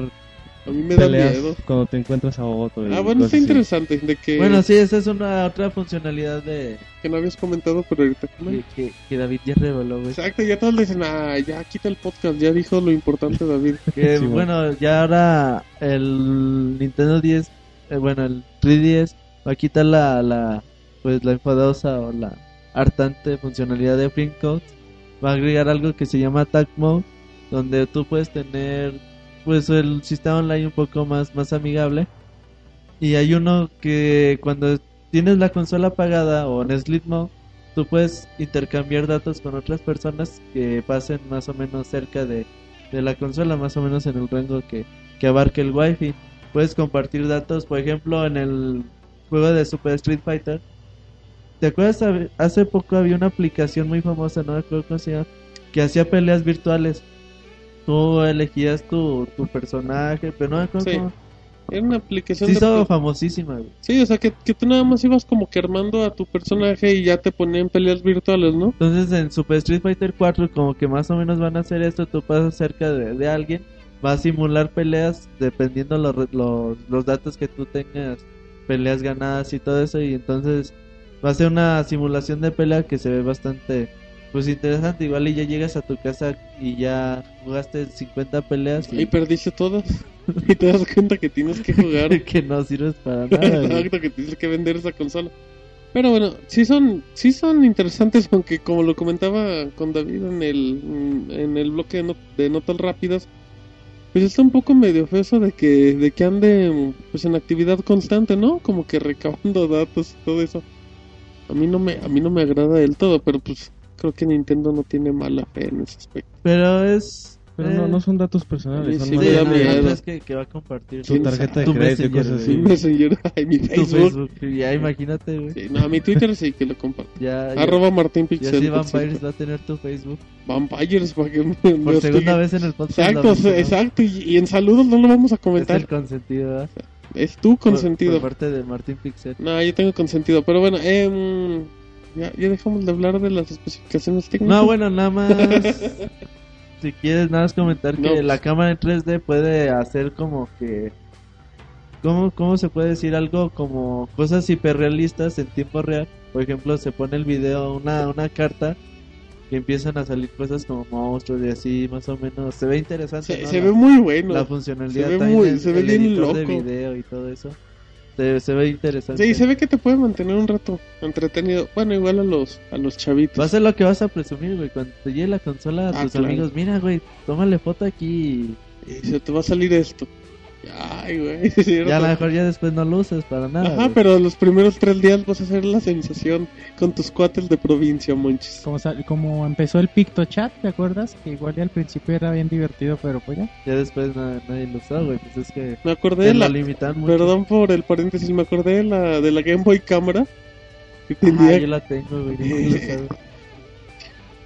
A mí me da peleas miedo. cuando te encuentras a otro. Ah, bueno, está así. interesante. De que, Bueno, sí, esa es una otra funcionalidad de que no habías comentado, pero ahorita que, que, que David ya reveló, güey. Exacto, ya todos le dicen, ah, ya quita el podcast, ya dijo lo importante David. Que, Sí, bueno, ya ahora el Nintendo 10, eh, bueno, el 3DS va a quitar la, la, pues la enfadosa o la hartante funcionalidad de Print Code. Va a agregar algo que se llama Tag Mode, donde tú puedes tener, pues el sistema online un poco más, más amigable. Y hay uno que cuando tienes la consola apagada o en Sleep Mode, tú puedes intercambiar datos con otras personas que pasen más o menos cerca de, de la consola, más o menos en el rango que, que abarque el wifi. Puedes compartir datos, por ejemplo, en el juego de Super Street Fighter. ¿Te acuerdas? Hace- poco había una aplicación muy famosa, no me acuerdo cómo se llama, que hacía peleas virtuales. Tú elegías tu, tu personaje, pero no me acuerdo Sí. cómo- Era una aplicación Sí, de... estaba famosísima, güey. Sí, o sea, que, que tú nada más ibas como que armando a tu personaje y ya te ponían peleas virtuales, ¿no? Entonces en Super Street Fighter 4 como que más o menos van a hacer esto, tú pasas cerca de, de alguien, va a simular peleas dependiendo los, los, los datos que tú tengas, peleas ganadas y todo eso y entonces va a ser una simulación de pelea que se ve bastante pues interesante, igual y ya llegas a tu casa y ya jugaste 50 peleas Y y perdiste todas. y te das cuenta que tienes que jugar. que no sirves para nada. Exacto, que tienes que vender esa consola. Pero bueno, sí son, sí son interesantes, aunque como lo comentaba con David en el, en el bloque de, no- de notas rápidas, pues está un poco medio feo eso de que, de que ande pues en actividad constante, ¿no? Como que recabando datos y todo eso. A mí no me, a mí no me agrada del todo, pero pues creo que Nintendo no tiene mala fe en ese aspecto. Pero es... Pero eh, no, no son datos personales, Sí, son sí, me Sí, no, miedo. no es que, que va a compartir tu tarjeta de tu crédito y cosas Sí, así. Messenger, ay, mi Tu Facebook. Facebook, ya imagínate, güey. Sí, no, mi Twitter sí que lo comparto. Ya, ya, Arroba Martín ya Pixel. sí por cierto. Vampires va a tener tu Facebook. Vampires, para que me, me Por hostiguen. segunda vez en el podcast. Exacto, exacto. Y, y en saludos no lo vamos a Es comentar. el consentido, ¿verdad? Es tu consentido. Por, parte de Martín Pixel. No, yo tengo consentido. Pero bueno, em, ya, ya dejamos de hablar de las especificaciones técnicas. No, bueno, nada más. si quieres, nada más comentar que No. la cámara en 3D puede hacer como que. ¿Cómo, ¿Cómo se puede decir algo como cosas hiperrealistas en tiempo real? Por ejemplo, se pone el video, una, una carta, que empiezan a salir cosas como monstruos y así, más o menos. Se ve interesante. Se, ¿no? se La- ve muy bueno. la funcionalidad Se ve muy- el- se ve el bien editor de loco. video y todo eso se, se ve interesante Sí, se ve que te puede mantener un rato entretenido. Bueno, igual a los, a los chavitos. va a ser lo que vas a presumir güey cuando te llegue la consola a Ah, tus claro. amigos mira güey tómale foto aquí Y se te va a salir esto. Ay, güey. ya a lo mejor ya después no lo usas para nada Ajá, güey. pero los primeros tres días vas a hacer la sensación con tus cuates de provincia, monchis. Como, como empezó el PictoChat, ¿te acuerdas? Que igual y al principio era bien divertido, pero pues ya. ya después na- nadie lo usó güey pues es que Me acordé de la, limitan Perdón por el paréntesis, me acordé de la, de la Game Boy Cámara. Que ah, tenía, yo la tengo güey no lo sabes.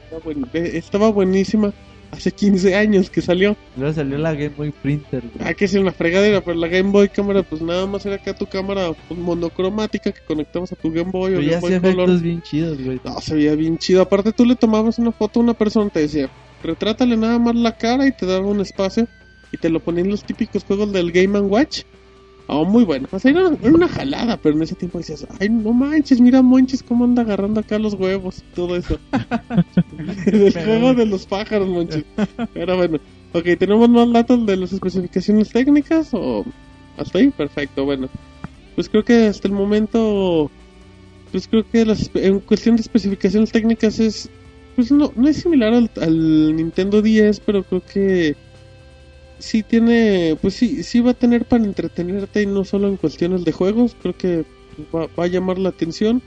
estaba, buen- eh, estaba buenísima. Hace 15 años que salió. luego salió la Game Boy Printer güey. Ah, que es una fregadera, pero la Game Boy Cámara, pues nada más era acá tu cámara pues, monocromática que conectabas a tu Game Boy o pero Game Boy Color. bien chidos güey No, se veía bien chido. Aparte, tú le tomabas una foto a una persona, te decía, retrátale nada más la cara y te daba un espacio y te lo ponían los típicos juegos del Game Watch. Oh, muy bueno. O sea, era, era una jalada, pero en ese tiempo decías, ay, no manches, mira Monchis cómo anda agarrando acá los huevos y todo eso. Del juego de los pájaros, Monchis. Pero bueno, ok, ¿tenemos más datos de las especificaciones técnicas o hasta ahí? Perfecto, bueno. Pues creo que hasta el momento pues creo que las, en cuestión de especificaciones técnicas es pues no, no es similar al, al Nintendo 10 pero creo que sí tiene pues sí sí va a tener para entretenerte y no solo en cuestiones de juegos creo que va, va a llamar la atención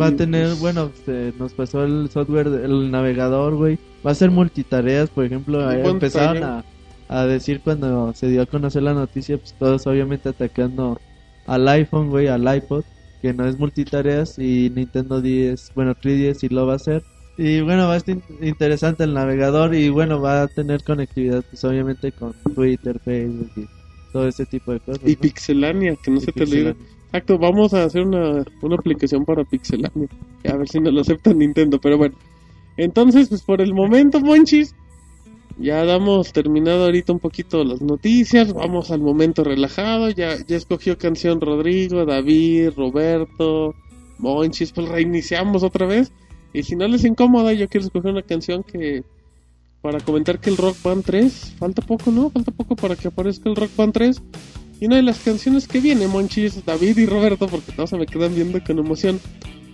Va Y, a tener, pues, bueno, se nos pasó el software, el navegador, güey. Va a ser multitareas, por ejemplo, empezaron a, a decir cuando se dio a conocer la noticia, pues todos obviamente atacando al iPhone, güey, al iPod, que no es multitareas, y Nintendo 10, bueno, 3DS sí lo va a hacer. Y bueno, va a estar in- interesante el navegador y bueno, va a tener conectividad, pues obviamente con Twitter, Facebook y todo ese tipo de cosas. y ¿no? Pixelania que no Y se te olvide exacto vamos a hacer una, una aplicación para Pixelania a ver si nos lo acepta Nintendo pero bueno entonces pues por el momento Monchis ya damos terminado ahorita un poquito las noticias, vamos al momento relajado, ya, ya escogió canción Rodrigo, David, Roberto, Monchis, pues reiniciamos otra vez. Y si no les incomoda, yo quiero escoger una canción que para comentar que el Rock Band 3, falta poco, ¿no? Falta poco para que aparezca el Rock Band 3. Y una de las canciones que viene, Monchis, David y Roberto, porque todos se me quedan viendo con emoción,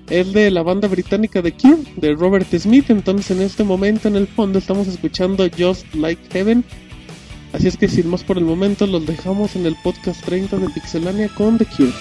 es de la banda británica The Cure, de Robert Smith. Entonces, en este momento, en el fondo, estamos escuchando Just Like Heaven. Así es que, sin más por el momento, los dejamos en el podcast 30 de Pixelania con The Cure.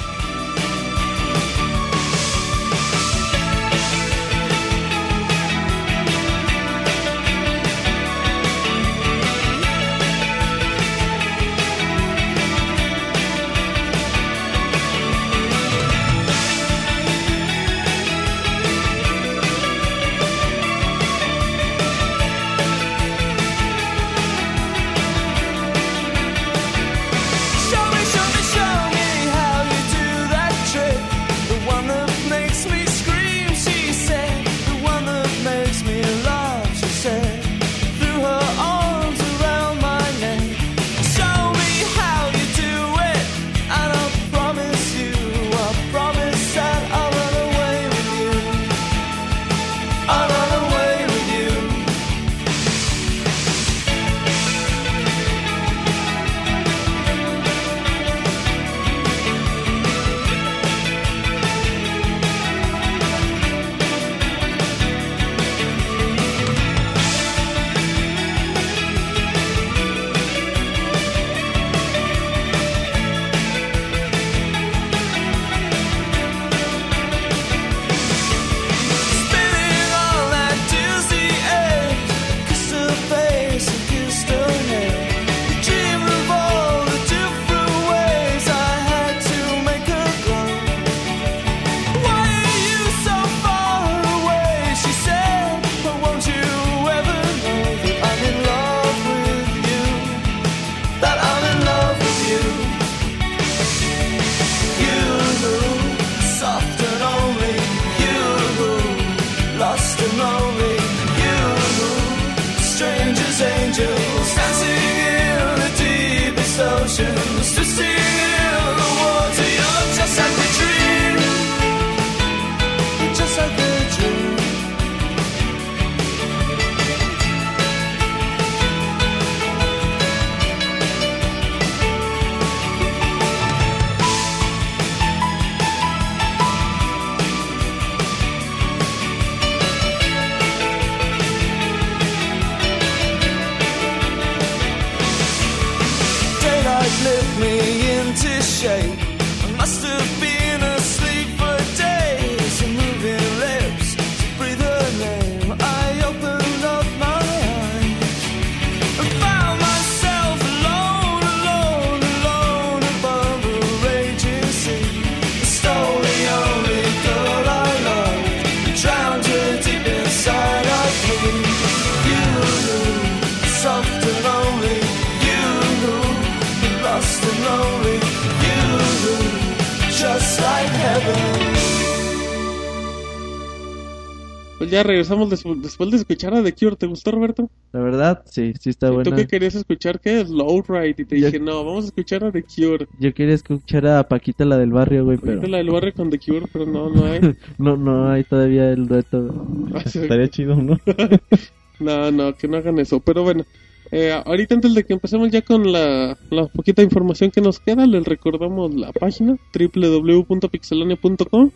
Regresamos despu- después de escuchar a The Cure. ¿Te gustó, Roberto? La verdad, sí, sí está ¿Y buena. ¿Tú qué querías escuchar? ¿Qué? Slow Ride. Y te dije, no, vamos a escuchar a The Cure. Yo quería escuchar a Paquita, la del barrio, güey, pero Ahorita la del barrio con The Cure, pero no, no hay. no, no hay todavía el reto. Estaría chido, ¿no? No, no, que no hagan eso. Pero bueno, eh, ahorita antes de que empecemos ya con la, la poquita información que nos queda, les recordamos la página www.pixelania.com.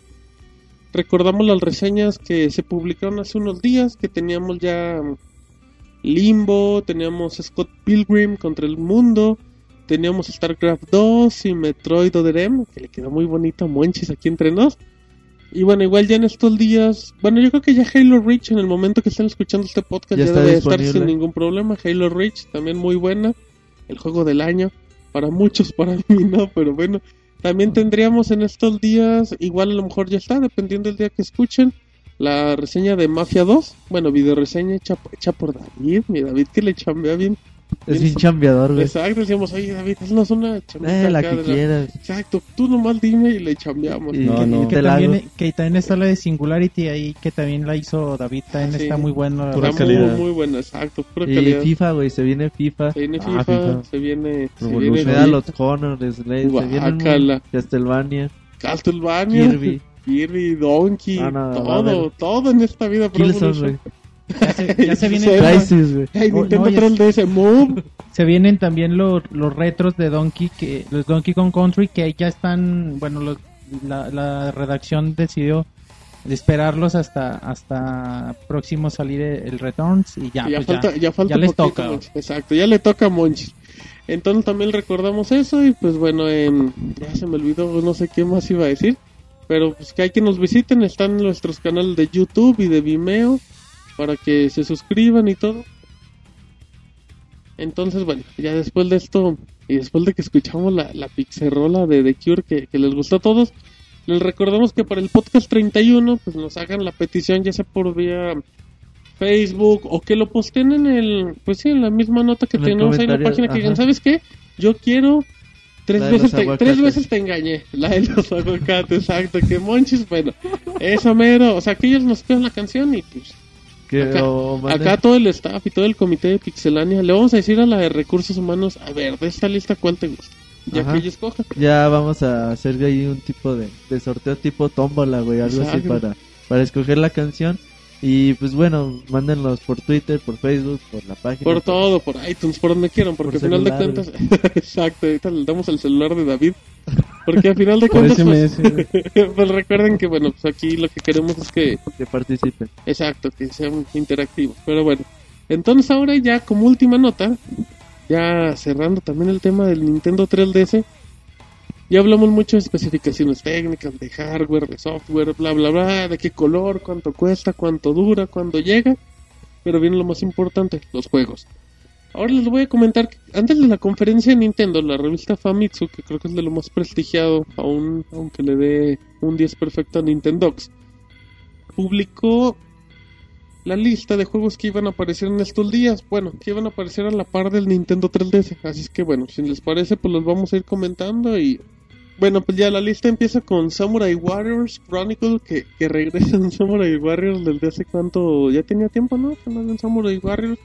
Recordamos las reseñas que se publicaron hace unos días, que teníamos ya mm, Limbo, teníamos Scott Pilgrim contra el mundo, teníamos StarCraft 2 y Metroid Other M, que le quedó muy bonito a Monchis aquí entre nos. Y bueno, igual ya en estos días, bueno, yo creo que ya Halo Reach en el momento que estén escuchando este podcast Ya debe estar sin ningún problema. Halo Reach también muy buena, el juego del año, para muchos, para mí no, pero bueno. También tendríamos en estos días, igual a lo mejor ya está, dependiendo del día que escuchen, la reseña de Mafia 2. Bueno, video reseña hecha, hecha por David, mi David que le chambea bien. Es bien chambeador, güey. Exacto, decíamos, oye David, haznos una chambita Eh, la que quieras. Exacto, tú nomás dime y le chambeamos. Y No, que- no. Que la también, que también está la de Singularity ahí, que también la hizo David, también Sí. está muy bueno. la Pura Está verdad. muy, calidad. muy buena, exacto, pura Y calidad. FIFA, güey, se viene FIFA. Se viene Ah, FIFA, FIFA. se viene, se Revolution. viene Medal of Honor, Slade, se viene. Castlevania, Castlevania, Kirby, Kirby, Donkey, Ah, no, todo, todo en esta vida. Killzone. Ya se, ya se vienen. Crisis, güey. Oh, Nintendo no, ya- 3DS Move. se vienen también los, los retros de Donkey, que los Donkey Kong Country, que ya están, bueno, los- la, la redacción decidió esperarlos hasta hasta próximo salir el Returns y ya, ya, pues falta, ya. ya, falta ya les poquito, toca. Exacto, ya le toca a Monchis. Entonces también recordamos eso y pues bueno, ya se me olvidó, no sé qué más iba a decir. Pero pues que hay que nos visiten, están nuestros canales de YouTube y de Vimeo para que se suscriban y todo. Entonces bueno, ya después de esto y después de que escuchamos la, la pixerola de The Cure que, que les gustó a todos, les recordamos que para el podcast 31 pues nos hagan la petición ya sea por vía Facebook o que lo posten en el, pues sí, en la misma nota que En tenemos ahí en la página que digan. ¿sabes qué? Yo quiero tres veces te, tres veces te engañé, la de los aguacates, exacto, que monchis, bueno, eso mero, o sea, que ellos nos quedan la canción y pues Que, Acá- todo el staff y todo el comité de Pixelania le vamos a decir a la de recursos humanos, a ver, de esta lista cuál te gusta, ya Ajá. que ella escoja. Ya vamos a hacer ahí un tipo de, de sorteo tipo tómbola, güey, algo así para, para escoger la canción. Y pues bueno, mándenlos por Twitter, por Facebook, por la página. Por todo, por iTunes, por donde quieran, porque Por al final de cuentas, exacto, ahorita le damos el celular de David, porque al final de cuentas, pues, pues recuerden que bueno, pues aquí lo que queremos es que, Que participen. exacto, que sean interactivos, pero bueno, entonces ahora ya como última nota, ya cerrando también el tema del Nintendo 3DS, ya hablamos mucho de especificaciones técnicas, de hardware, de software, bla bla bla, de qué color, cuánto cuesta, cuánto dura, cuándo llega, pero viene lo más importante, los juegos. Ahora les voy a comentar que antes de la conferencia de Nintendo, la revista Famitsu, que creo que es de lo más prestigiado, aún aunque le dé un 10 perfecto a Nintendox, publicó la lista de juegos que iban a aparecer en estos días. Bueno, que iban a aparecer a la par del Nintendo 3DS. Así es que bueno, si les parece, pues los vamos a ir comentando y Bueno, pues ya la lista empieza con Samurai Warriors Chronicle, que, que regresa en Samurai Warriors desde hace cuánto, ya tenía tiempo, ¿no? Que no en Samurai Warriors.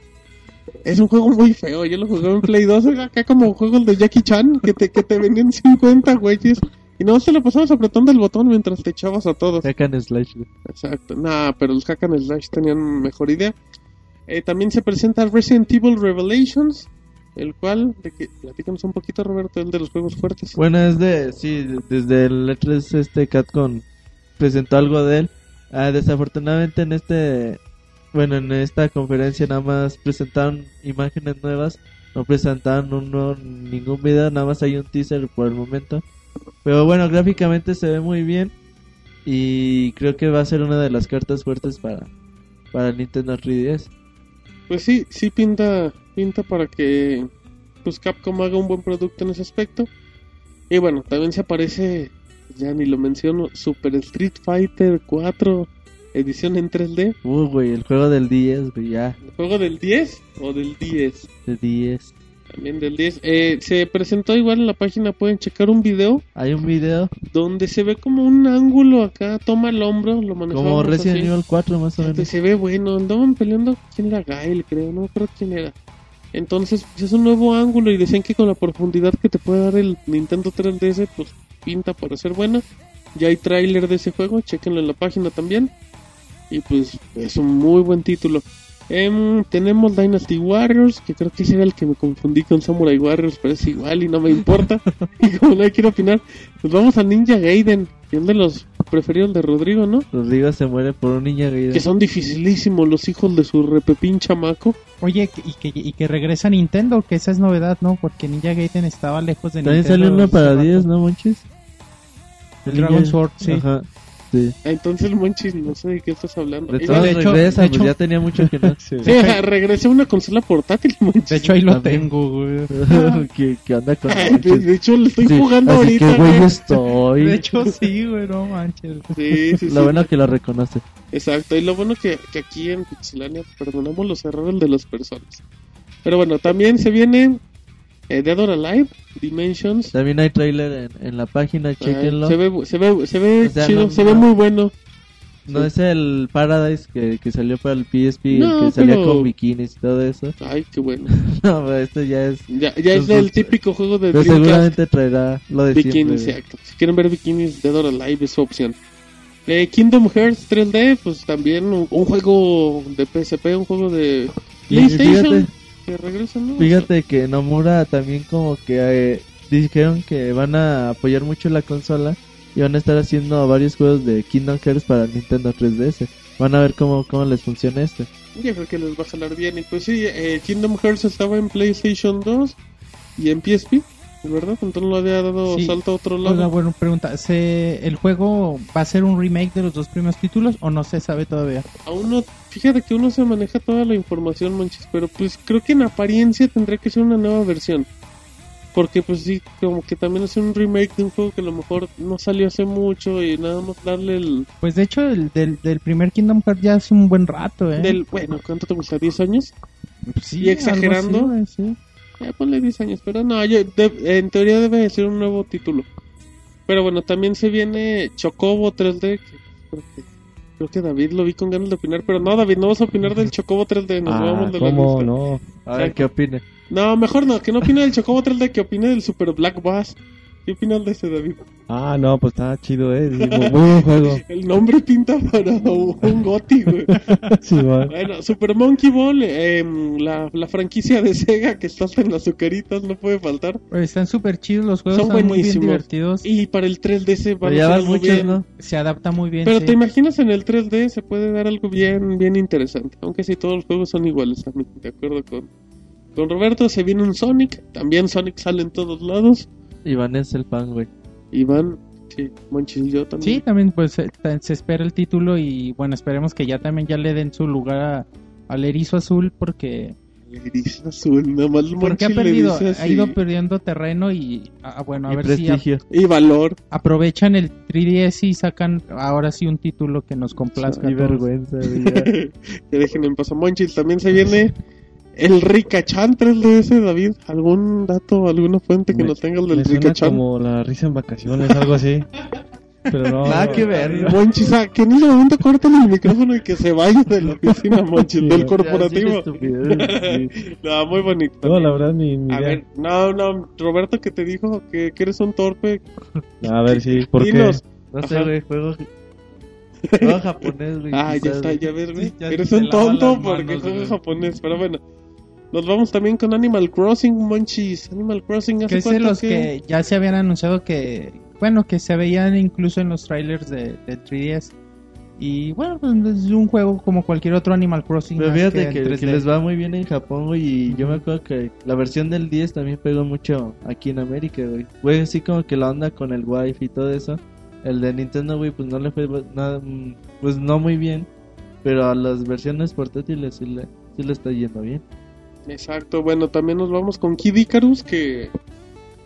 Es un juego muy feo, yo lo jugué en Play 2, era acá como juegos de Jackie Chan, que te, que te venían 50 güeyes, y no te lo pasabas apretando el botón mientras te echabas a todos. Hack and slash. güey. Exacto, nah, pero los Hack and Slash tenían mejor idea. Eh, también se presenta Resident Evil Revelations, el cual, de que platícanos un poquito, Roberto, el de los juegos fuertes. Bueno, es de, sí, desde el E3 este Catcon presentó algo de él. Ah, desafortunadamente en este, bueno, en esta conferencia nada más presentaron imágenes nuevas, no presentaron uno, ningún video, nada más hay un teaser por el momento. Pero bueno, gráficamente se ve muy bien y creo que va a ser una de las cartas fuertes para, para el Nintendo 3DS. Pues sí, sí pinta, pinta para que pues Capcom haga un buen producto en ese aspecto. Y bueno, también se aparece, ya ni lo menciono, Super Street Fighter 4 edición en 3D. Uh, güey, el juego del 10, güey, ya, ¿El juego del 10 o del 10? de 10. También del 10. Eh, se presentó igual en la página, pueden checar un video Hay un video donde se ve como un ángulo acá, toma el hombro, lo manejamos como Resident. Evil 4 más o menos. se ve bueno, andaban peleando, ¿quién era Gael? Creo, no acuerdo quién era. Entonces, pues es un nuevo ángulo y decían que con la profundidad que te puede dar el Nintendo 3DS, pues pinta para ser buena. Ya hay tráiler de ese juego, chequenlo en la página también. Y pues es un muy buen título. Em, tenemos Dynasty Warriors, que creo que ese era el que me confundí con Samurai Warriors, pero es igual y no me importa. y como no quiero opinar, pues vamos a Ninja Gaiden, es de los preferidos de Rodrigo, ¿no? Rodrigo se muere por un niño gay. Que son dificilísimos los hijos de su repepín chamaco. Oye, que- y que, y que regresa a Nintendo, que esa es novedad, ¿no? Porque Ninja Gaiden estaba lejos de También Nintendo. salió uno hace para rato. 10, ¿no, Monchis? El Dragon Sword, sí. Ajá, sí. Entonces, Monchis, no sé de qué estás hablando. De Y todos de hecho- regresa, de pues hecho- ya tenía mucho que no. Sí, regresé a una consola portátil, Monchis. De hecho, ahí lo También. tengo, güey. ¿Qué, qué onda con de, de hecho, le estoy Sí, jugando así ahorita. que güey güey. estoy. De hecho, sí, güey, no manches. Sí, sí, sí. Lo bueno que lo reconoce. Exacto, y lo bueno que, que aquí en Pixelania perdonamos los errores de las personas. Pero bueno, también se viene eh, Dead or Alive, Dimensions. También hay trailer en, en la página, Ay, chequenlo. se ve, se ve, se ve O sea, chido, no- se ve no- muy bueno. No es el Paradise que, que salió para el PSP, No, que salía pero- con bikinis y todo eso. Ay, qué bueno. No, pero esto ya es. Ya, ya es el típico juego de Pero Dreamcast. seguramente traerá lo de Bikinis, siempre. exacto. Si quieren ver bikinis, Dead or Alive es su opción. Eh, Kingdom Hearts 3D, pues también un, un juego de PSP, un juego de PlayStation. fíjate, que regresa, ¿no? fíjate que Nomura también como que eh, dijeron que van a apoyar mucho la consola y van a estar haciendo varios juegos de Kingdom Hearts para Nintendo 3DS. Van a ver cómo, cómo les funciona este. Yo creo que les va a jalar bien. Y pues sí, eh, Kingdom Hearts estaba en PlayStation 2 y en PSP, ¿verdad? Le había dado Sí. salto a otro lado. Oiga, bueno, pregunta, ¿se, ¿el juego va a ser un remake de los dos primeros títulos o no se sabe todavía? Aún no, fíjate que uno se maneja toda la información, manches, pero pues creo que en apariencia tendría que ser una nueva versión. Porque pues sí, como que también es un remake de un juego que a lo mejor no salió hace mucho y nada más darle el... Pues de hecho, el del, del primer Kingdom Hearts ya hace un buen rato, ¿eh? Del, bueno, ¿cuánto te gusta? ¿10 años? Sí, y exagerando. así, sí. Ya ponle 10 años, pero no, yo- de- en teoría debe de ser un nuevo título. Pero bueno, también se viene Chocobo 3D, que creo que, creo que David lo vi con ganas de opinar, pero no, David, no vas a opinar del Chocobo 3D, nos Ah, vamos de la ¿cómo lista. no? A ver qué opine. No, mejor no, que no opine del Chocobo 3D, que opine del Super Black Bass. ¿Qué opinas de ese, David? Ah, no, pues está chido, eh. Muy, muy buen juego. El nombre pinta para un goti, güey. Sí. Bueno, Super Monkey Ball, em, la, la franquicia de Sega que está hasta en las azucaritas, no puede faltar. Pero están súper chidos los juegos, Son están muy bien buenísimos. divertidos. Y para el 3D se van Pero a muchos, bien. ¿no? Se adapta muy bien. Pero sí. te imaginas en el 3D se puede dar algo bien, bien interesante. Aunque si todos los juegos son iguales también, de acuerdo con, con Roberto. Se viene un Sonic, también Sonic sale en todos lados. Iván es el fan, güey. Y van, sí, Monchis y yo también. Sí, también pues se, ta- se espera el título y bueno, esperemos que ya también ya le den su lugar a- al erizo azul porque Le dice azul, nada más el porque ha perdido, ha ido perdiendo terreno y ah, bueno, a y ver si a- prestigio. Y valor. aprovechan el 3DS y sacan ahora sí un título que nos complazca. todos. vergüenza, que dejen en paz a Monchis. También se viene El Ricachan 3DS, David. ¿Algún dato, alguna fuente que Me- no tenga el del Ricachan? como la risa en vacaciones, algo así. Pero no. Nada que ver. Monchis, ah, que en ese momento corten el micrófono y que se vaya de la oficina, Monchis, del corporativo. No, muy bonito. No, la verdad, ni, ni A idea. ver, no, no, Roberto que te dijo que, que eres un torpe. A ver, sí, ¿por qué? Dinos. No sé, güey, juego, juego japonés, güey. Ah, ya está, ya ves, güey. Sí, Eres un tonto porque güey. japonés, pero bueno. Nos vamos también con Animal Crossing, Monchis. Animal Crossing, ¿hace Que cuánto los que ya se habían anunciado que, bueno, que se veían incluso en los trailers de, de 3DS. Y bueno, pues es un juego como cualquier otro Animal Crossing. Pero fíjate que, que 3D. les va muy bien en Japón, güey. Y yo me acuerdo que la versión del 10 también pegó mucho aquí en América, güey. Güey, así como que la onda con el wifi y todo eso. El de Nintendo, güey, pues no le fue nada, mm, pues no muy bien. Pero a las versiones portátiles sí le, sí le está yendo bien. Exacto, bueno, también nos vamos con Kid Icarus, que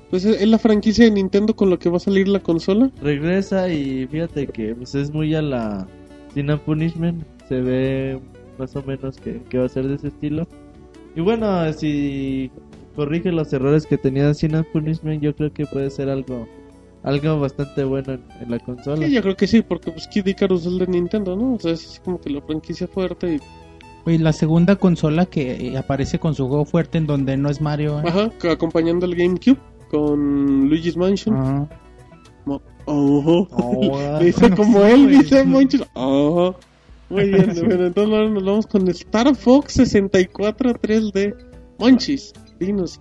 pues es la franquicia de Nintendo con la que va a salir la consola. Regresa y fíjate que pues es muy a la Sin Punishment. Se ve más o menos que, que va a ser de ese estilo. Y bueno, si corrige los errores que tenía Sin Punishment, yo creo que puede ser algo algo bastante bueno en, en la consola. Sí, yo creo que sí, porque pues Kid Icarus es el de Nintendo, ¿no? O sea, es como que la franquicia fuerte y... Oye, la segunda consola que eh, aparece con su juego fuerte en donde no es Mario. ¿eh? Ajá, acompañando al GameCube con Luigi's Mansion. Ajá. Mo- Ojo. Oh, Dice bueno, como sí, él, dice Monchis. Ajá. Muy bien, bueno, entonces ahora nos vamos con Star Fox 64 3D. Monchis, dinos.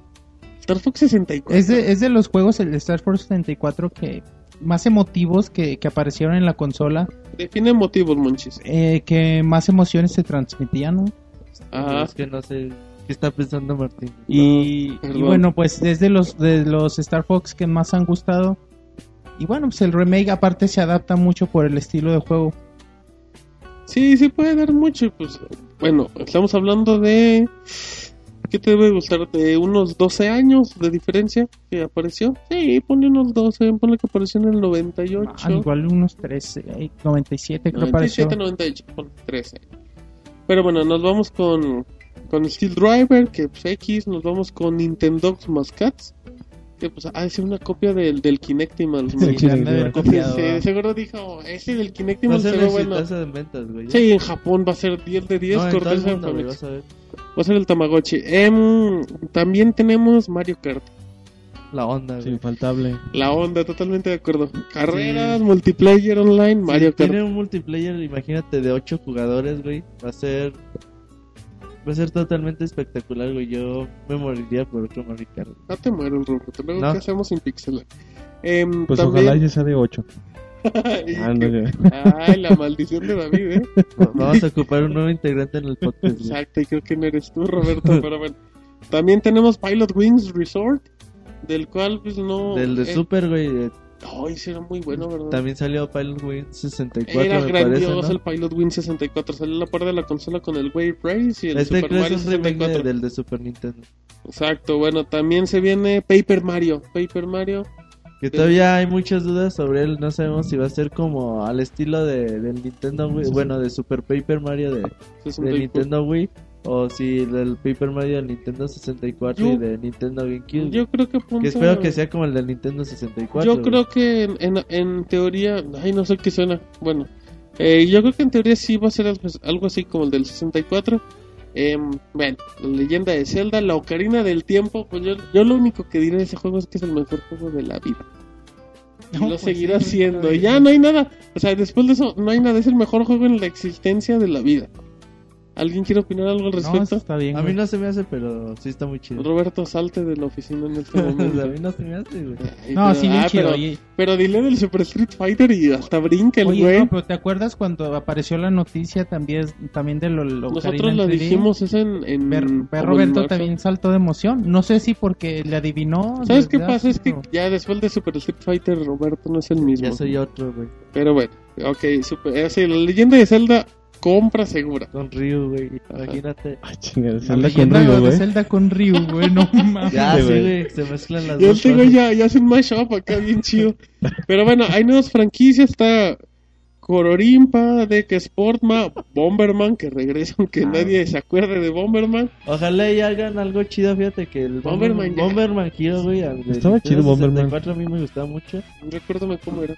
Star Fox 64. Es de, es de los juegos, el de Star Force 74, que más emotivos que, que aparecieron en la consola, Define motivos, Monchis. eh, que más emociones se transmitían, ¿no? Ajá. es que no sé qué está pensando Martín. Y, y bueno, pues desde los de los Star Fox que más han gustado. Y bueno, pues el remake aparte se adapta mucho por el estilo de juego. Sí, sí puede dar mucho. Pues bueno, estamos hablando de. ¿Qué te debe gustar? ¿De unos 12 años de diferencia que apareció? Sí, pone unos 12. Ponle que apareció en el 98. Al igual unos 13, eh, 97 creo que apareció. 97, 98, ponle 13. Pero bueno, nos vamos con, con Steel Driver, que pues X. Nos vamos con Nintendo Mascats, que pues ha de ser una copia del, del sí, seguro dijo, ese del Kinectimals se ve bueno. de ventas, güey. Sí, en Japón va a ser 10 de 10, no, en todo el mundo, Va a ser el Tamagotchi. Em, también tenemos Mario Kart. La onda, Sí, güey. infaltable. La onda, totalmente de acuerdo. Carreras, multiplayer online, Mario Kart. tiene un multiplayer, imagínate, de 8 jugadores, güey. Va a ser. Va a ser totalmente espectacular, güey. Yo me moriría por otro Mario Kart. No te mueres, Roberto. Luego, No. ¿qué hacemos sin pixel? Em, Pues también... ojalá ya sea de 8. Ah, no. Ay, la maldición de David, ¿eh? Vamos a ocupar un nuevo integrante en el podcast. Exacto, y creo que no eres tú, Roberto, pero bueno. También tenemos Pilot Wings Resort, del cual, pues no. Del de eh, Super, güey. Ay, sí, era muy bueno, ¿verdad? También salió Pilot Wing 64, Era me parece, grandioso ¿no? el Pilot Wings 64. Salió a la par de la consola con el Wave Race y el Este Super Mario es un remake de- 64. del de Super Nintendo. Exacto, bueno, también se viene Paper Mario. Paper Mario. Que todavía hay muchas dudas sobre él. No sabemos si va a ser como al estilo de, del Nintendo Wii. Bueno, de Super Paper Mario de, de 64. Nintendo Wii. O si del Paper Mario del Nintendo 64 Yo- y de Nintendo GameCube. Yo creo que que espero que sea como el del Nintendo 64. Yo güey. creo que en, en, en teoría, ay, no sé qué suena. Bueno, eh, yo creo que en teoría sí va a ser algo, algo así como el del 64. Em, bueno, la leyenda de Zelda, la Ocarina del Tiempo. Pues yo, yo lo único que diré de ese juego es que es el mejor juego de la vida. No, lo pues seguirá sí, siendo. bien. ya no hay nada. O sea, después de eso, no hay nada. Es el mejor juego en la existencia de la vida. ¿Alguien quiere opinar algo al No, eso respecto? está bien. A mí güey. no se me hace, pero sí está muy chido. Roberto, salte de la oficina en este a momento. mí no se me hace, güey. Ay, No, pero- sí, bien ah, chido. pero- oye. Pero dile del Super Street Fighter y hasta brinca el Oye, güey. no, pero ¿te acuerdas cuando apareció la noticia también, también de lo, lo Nosotros en 3D? dijimos eso en... en Ver- como Ver en Roberto marzo. también saltó de emoción. No sé si porque le adivinó. ¿Sabes qué pasa? Es que ya después de Super Street Fighter Roberto no es el mismo. Ya soy otro, güey. Pero bueno, ok, super, eh, sí, la leyenda de Zelda, compra segura. Con Ryu, güey. Imagínate. Ay, chingada, La se anda con de güey. Zelda con Ryu, güey, no mames. Ya, Sí, güey. Se mezclan las Y dos cosas. ya, ya hace un mashup acá bien chido. Pero bueno, hay nuevas franquicias, está Cororimpa, Deck Sportma, Bomberman, que regresa aunque Ah. nadie se acuerde de Bomberman. Ojalá y hagan algo chido, fíjate que el Bomberman Bomberman, ya. Hero, güey, de Estaba chido Bomberman. 64 a mí me gustaba mucho. Recuérdame cómo era.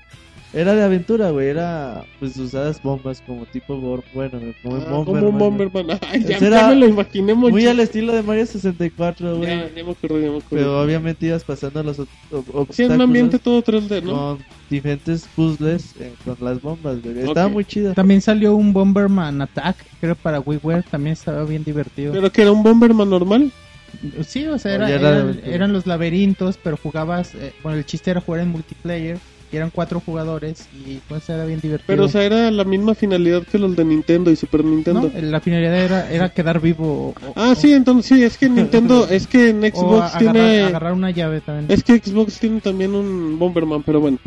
Era de aventura, güey, era pues usadas bombas como tipo Bor- bueno, como Ah, Bomberman. como un. Bomberman. Ay, ya, ya era me lo imaginé Muy mucho. al estilo de Mario 64, güey. Ya, ya me acuerdo, ya me acuerdo. Pero obviamente ibas pasando los ob- ob- obstáculos Sí, en un ambiente todo 3D, ¿no? con diferentes puzzles eh, con las bombas, güey. Estaba Ok. muy chido. También salió un Bomberman Attack, creo para WiiWare, también estaba bien divertido. Pero que era un Bomberman normal. Sí, o sea, era- era eran, eran los laberintos, pero jugabas, eh, bueno, el chiste era jugar en multiplayer, eran cuatro jugadores, y pues era bien divertido. Pero, o sea, era la misma finalidad que los de Nintendo y Super Nintendo. No, la finalidad era, era quedar vivo. o- o- Ah, sí, entonces sí, es que Nintendo, es que en Xbox agarrar, tiene... agarrar una llave también. Es que Xbox tiene también un Bomberman, pero bueno.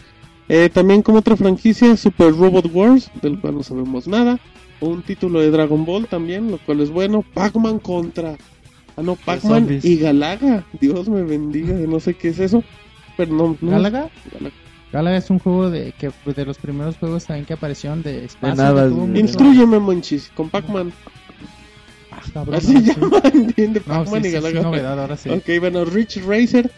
Eh, también como otra franquicia, Super Robot Wars, del cual no sabemos nada. Un título de Dragon Ball también, lo cual es bueno. Pac-Man contra... Ah, no, Pac-Man y Galaga. Dios me bendiga, no sé qué es eso. Pero no... no ¿Gálaga? Galaga. Galaga es un juego de que de los primeros juegos también que aparecieron de espacio. güey. mucho- Instruyeme, Monchis, con Pac-Man. Ah, cabrón, Así no, se sí. llama, entiende, No, Pac-Man sí, y sí, sí, Galaga. novedad, ahora sí. Ok, bueno, Rich Racer,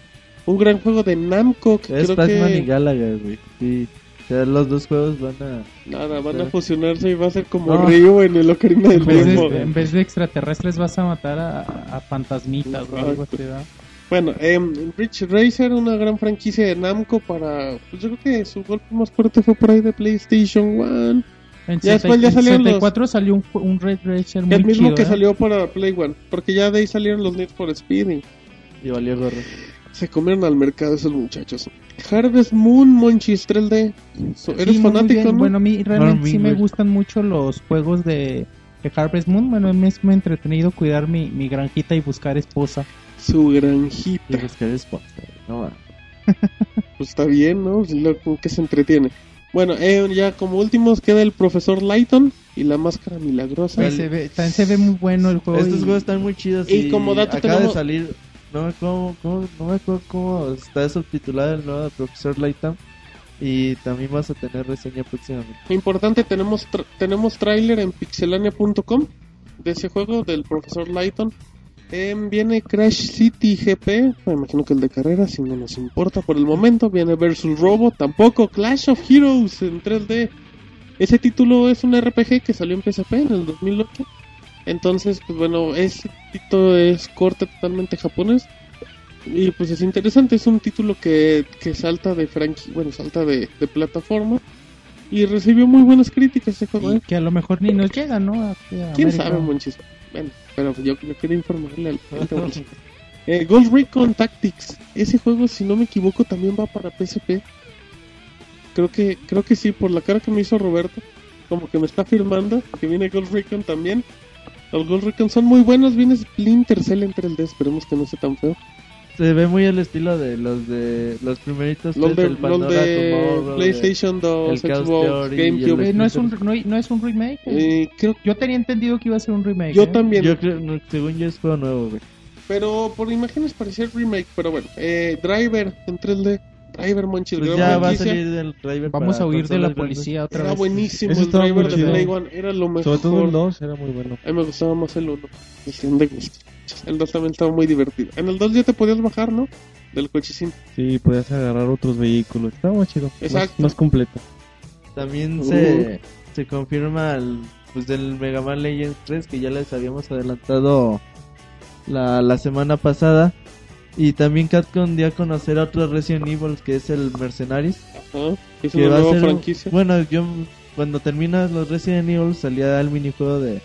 un gran juego de Namco. que Es creo Pac-Man que... y Galaga, güey. Sí. O sea, los dos juegos van a... Nada, van a fusionarse y va a ser como No. Ryu en el Ocarina del En vez, de, en vez de extraterrestres vas a matar a, a fantasmitas o algo así, ¿verdad? Bueno, em, Rich Racer, una gran franquicia de Namco para... Pues yo creo que su golpe más fuerte fue por ahí de PlayStation 1. En Ya después ya en salieron los- 64 salió un, Red Racer muy El mismo chido, que ¿eh? salió para Play 1. Porque ya de ahí salieron los Need for Speed y Y valió gorro. se comieron al mercado esos muchachos. Harvest Moon, Monchis 3D. So- Sí, ¿Eres fanático, no? Bueno, a mí realmente No, sí me gustan mucho los juegos de, de Harvest Moon. Bueno, me es muy entretenido cuidar mi, mi granjita y buscar esposa. Su Y granjita. buscar sponsor. No va. Pues está bien, ¿no? Lo que se entretiene. Bueno, eh, ya como últimos queda el profesor Lighton y la máscara milagrosa. Ahí se ve, también se ve muy bueno el juego. Estos y- juegos están muy chidos. y como dato acaba tenemos- de salir. No me, acuerdo, cómo, no me acuerdo cómo está subtitulado el nuevo Profesor Layton. Y también vas a tener reseña próximamente. Importante, tenemos tra- tenemos tráiler en pixelania.com de ese juego del profesor Lighton. Em, viene Crash City GP, me imagino que el de carrera, si no nos importa por el momento. Viene Versus Robo, tampoco Clash of Heroes en 3D. Ese título es un RPG que salió en PSP en el 2008. Entonces, pues bueno, ese título es corte totalmente japonés. Y pues es interesante, es un título que, que salta de franqui, bueno, salta de, de plataforma. Y recibió muy buenas críticas ese juego, y ¿eh? que a lo mejor ni nos llega, ¿no? Aquí a ¿Quién América. sabe, Monchis? Bueno, pero yo, yo quería informarle al. Eh, Recon Tactics. Ese juego, si no me equivoco, también va para PSP. Creo que, creo que sí, por la cara que me hizo Roberto. Como que me está firmando que viene Ghost Recon también. Los Ghost Recon son muy buenos. Viene Splinter Cell en 3D. Esperemos que no sea tan feo. Se ve muy el estilo de los de los primeritos Los de, de de- PlayStation 2, el Xbox, el GameCube. Eh, no, es un, no, no es un remake. Eh, creo, Yo tenía entendido que iba a ser un remake. yo ¿eh? también. Yo creo, no, según yo es juego nuevo, güey. Pero por imágenes parecía remake. Pero bueno, eh, Driver en 3D. Driver Monchis. Pues ya va a salir del driver Vamos a huir de la policía otra Era vez. buenísimo Ese el estaba driver muy de. Play One, era lo mejor. Sobre todo el 2 era muy bueno. A mí me gustaba más el 1, cuestión de gusto. El 2 también estaba muy divertido. En el 2 ya te podías bajar, ¿no? Del cochecín. Sí, podías agarrar otros vehículos. Estaba más chido. más- Exacto. Más, completo. También Uh. se, se confirma el, pues del Mega Man Legends 3 que ya les habíamos adelantado la, la semana pasada. Y también Capcom dio a conocer a otro Resident Evil que es el Mercenaries. Ajá. Es que una va a nueva ser franquicia. bueno yo cuando terminas los Resident Evil salía el minijuego de,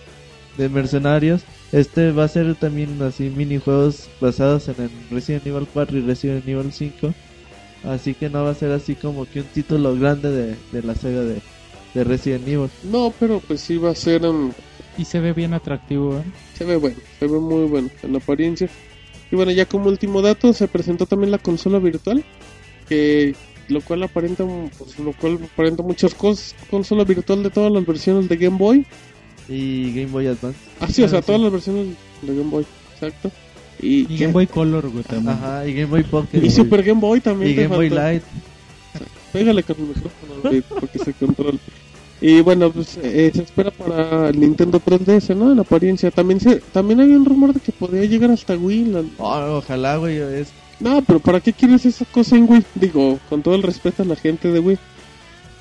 de mercenarios este va a ser también así minijuegos basados en el Resident Evil 4 y Resident Evil 5 así que no va a ser así como que un título grande de, de la saga de, de Resident Evil No, pero pues sí va a ser. um, Y se ve bien atractivo, ¿eh? se ve bueno, se ve muy bueno en la apariencia. Y bueno, ya como último dato, se presentó también la consola virtual. Que lo cual aparenta, pues, lo cual aparenta muchas cosas. Consola virtual de todas las versiones de Game Boy. y Game Boy Advance Ah, sí, o sea, Ah, sí. todas las versiones de Game Boy. Exacto. Y, Y Game Boy Color, güey, también. ajá y Game Boy Pocket y Super Game Boy también. y Game Boy. Light Pégale con el micrófono, güey, porque se controla. Y bueno, pues eh, se espera para el Nintendo 3DS, ¿no? En apariencia. También se, también hay un rumor de que podría llegar hasta Wii. la- Oh, ojalá, güey. Es... No, pero ¿para qué quieres esa cosa en Wii? Digo, con todo el respeto a la gente de Wii.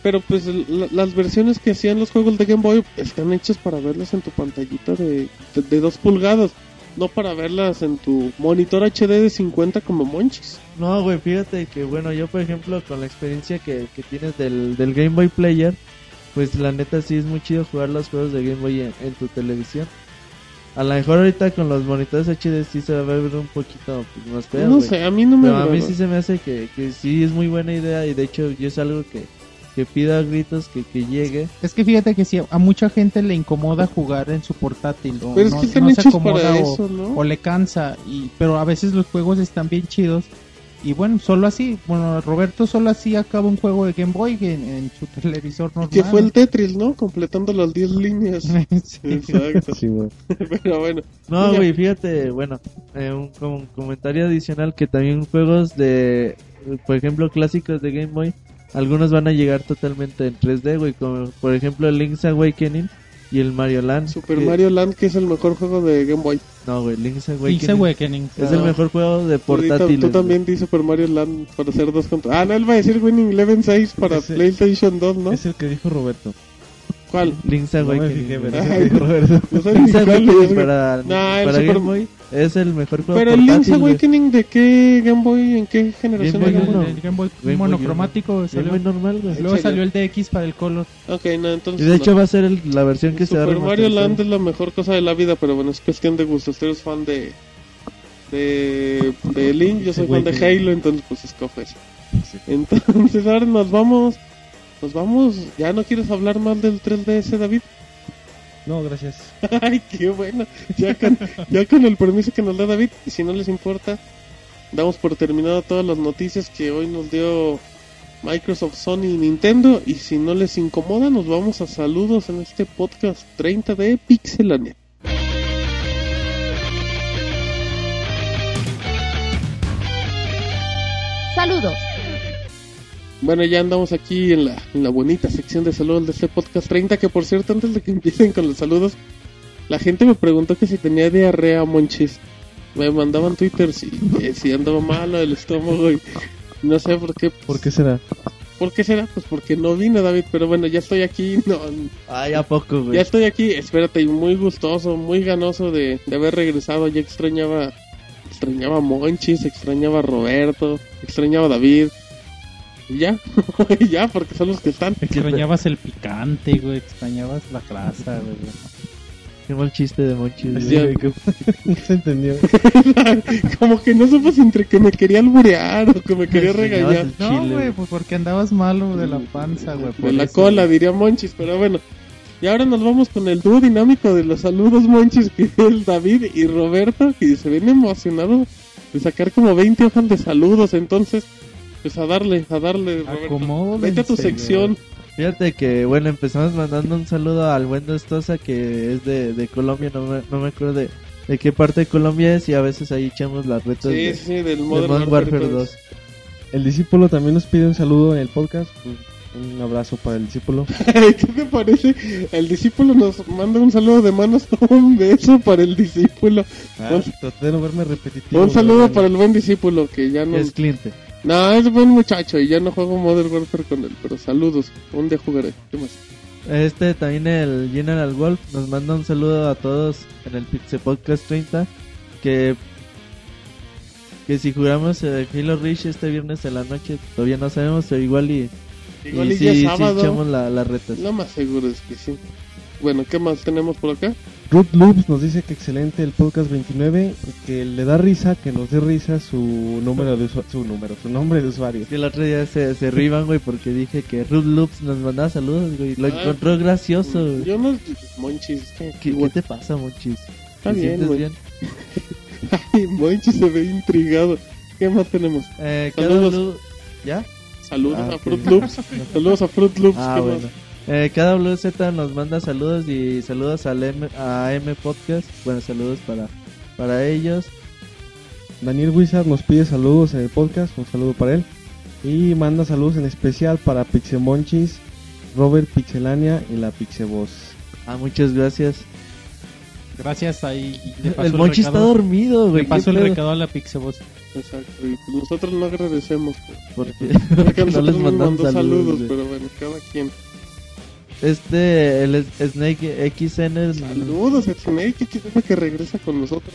Pero pues la- las versiones que hacían los juegos de Game Boy están hechas para verlas en tu pantallita de, de, de 2 pulgadas. No para verlas en tu monitor HD de 50 como Monchis. No, güey, fíjate que, bueno, yo, por ejemplo, con la experiencia que, que tienes del, del Game Boy Player, pues la neta sí es muy chido jugar los juegos de Game Boy en, en tu televisión. A lo mejor ahorita con los monitores HD sí se va a ver un poquito pues, más feo, no sé, a mí no me Pero a mí sí se me hace que, que sí es muy buena idea y de hecho yo es algo que, que pido a gritos que, que llegue. Es que fíjate que si a mucha gente le incomoda jugar en su portátil o Pero es no, que están no se acomoda para o, eso, ¿no? o le cansa y pero a veces los juegos están bien chidos y bueno solo así bueno Roberto solo así acaba un juego de Game Boy en, en su televisor normal Que fue el Tetris, ¿no? Completando las 10 líneas. Sí. Exacto. Sí, güey. Pero bueno. No, güey, fíjate, bueno, eh, un, como un comentario adicional que también juegos de, por ejemplo, clásicos de Game Boy, algunos van a llegar totalmente en 3D, güey, como por ejemplo el Link's Awakening y el Mario Land. Super que- Mario Land, que es el mejor juego de Game Boy. No, güey, Link's Awakening. Link's Awakening. Es el mejor juego de Tú, portátiles. tú güey. también di Super Mario Land para hacer dos contra. Ah, no, él va a decir Winning Eleven 6 para Ese- PlayStation 2, ¿no? Es el que dijo Roberto. ¿Cuál? Link's No me Awakening. Ay, Roberto. No ni Link's Awakening para, Nah, el para Super- Game Boy es el mejor juego Pero el. Link's. Awakening, ¿de qué Game Boy? ¿En qué generación Game de Boy Game Boy? uno. el Game Boy Game Boy monocromático Game salió. Boy normal, güey. luego salió el DX para el color Ok, no, entonces. Y de no. hecho va a ser el- la versión que se va a Super Mario. Land es la mejor cosa de la vida, pero bueno, es cuestión de gusto. Usted es fan de. de. de Link, yo soy fan de. Halo, entonces pues escojo eso. Entonces ahora nos vamos. Nos vamos. ¿Ya no quieres hablar más del 3DS, David? No, gracias. Ay, qué bueno. Ya con, ya con el permiso que nos da David, y si no les importa, damos por terminado todas las noticias que hoy nos dio Microsoft, Sony y Nintendo. Y si no les incomoda, nos vamos a saludos en este podcast 30 de Pixelania. Saludos. Bueno, ya andamos aquí en la, en la bonita sección de saludos de este podcast 30, que por cierto, antes de que empiecen con los saludos, la gente me preguntó que si tenía diarrea, monchis. Me mandaban Twitter si, que si andaba malo el estómago y no sé por qué. ¿Por qué será? ¿Por qué será? Pues porque no vine, David, pero bueno, ya estoy aquí, no, Ay, ¿a poco, güey? ya estoy aquí, espérate, y muy gustoso, muy ganoso de, de haber regresado, ya extrañaba, extrañaba a Monchis, extrañaba a Roberto, extrañaba a David, y ya, y ya, porque son los que están. extrañabas el picante güey extrañabas la grasa güey Qué mal chiste de Monchis. Sí, que- no se entendió. Como que no supo si entre que me quería alburear o que me quería regañar. no güey pues porque andabas malo de la panza güey De la eso, cola, diría Monchis, pero bueno. Y ahora nos vamos con el dúo dinámico de los saludos Monchis, que es el David y Roberto, y se ven emocionados de sacar como 20 hojas de saludos, entonces, pues a darle, a darle, Roberto. Vete a tu sección. Fíjate que, bueno, empezamos mandando un saludo al buen Dostosa, que es de, de Colombia, no me, no me acuerdo de, de qué parte de Colombia es, y a veces ahí echamos las retas Sí, de, sí, del de Modern, Warfare Warfare 2. 2. El discípulo también nos pide un saludo en el podcast. Un abrazo para el discípulo. ¿Qué te parece? El discípulo nos manda un saludo de manos, un beso para el discípulo. Ah, Un- traté de no verme repetitivo. Un saludo para el buen discípulo que ya no... Es cliente. No, es buen muchacho y ya no juego Modern Warfare con él, pero saludos. Un día jugaré. ¿Qué más? Este también el General Wolf nos manda un saludo a todos en el Pixel Podcast 30 que que si jugamos eh, Halo Reach este viernes en la noche todavía no sabemos pero igual y, Igual y y ya sí, sí echamos la, las retas. Lo más seguro es que sí. Bueno, ¿qué más tenemos por acá? Root Loops nos dice que excelente el podcast 29, que le da risa, que nos dé risa su número de usuario, su número, su nombre de usuario. Que el otro día se, se riban, güey, porque dije que Ruth Loops nos mandaba saludos, güey. Lo Ah, encontró gracioso, güey. Yo no... Monchis, ¿qué, ¿Qué, qué te pasa, Monchis? Está ¿Te bien, sientes güey. bien? Ay, Monchis se ve intrigado. ¿Qué más tenemos? Eh, Saludos. ¿Ya? Saludos Ah, a ok. Fruit Loops. Saludos a Fruit Loops. Ah, ¿qué bueno. más? Eh, cada WZ nos manda saludos y saludos al M, a M Podcast. Bueno, saludos para, para ellos. Daniel Wizard nos pide saludos en el podcast, un saludo para él. Y manda saludos en especial para Pixemonchis Robert Pixelania y la Pixeboss. Ah, muchas gracias. Gracias, ahí El Monchi está dormido, güey. Le paso ¿qué el recado a la Pixeboss. Exacto, y pues nosotros no agradecemos. pues, Porque no les mandó saludos. saludos, pero bueno, cada quien. Este, el Snake XN Saludos Snake, es que regresa con nosotros.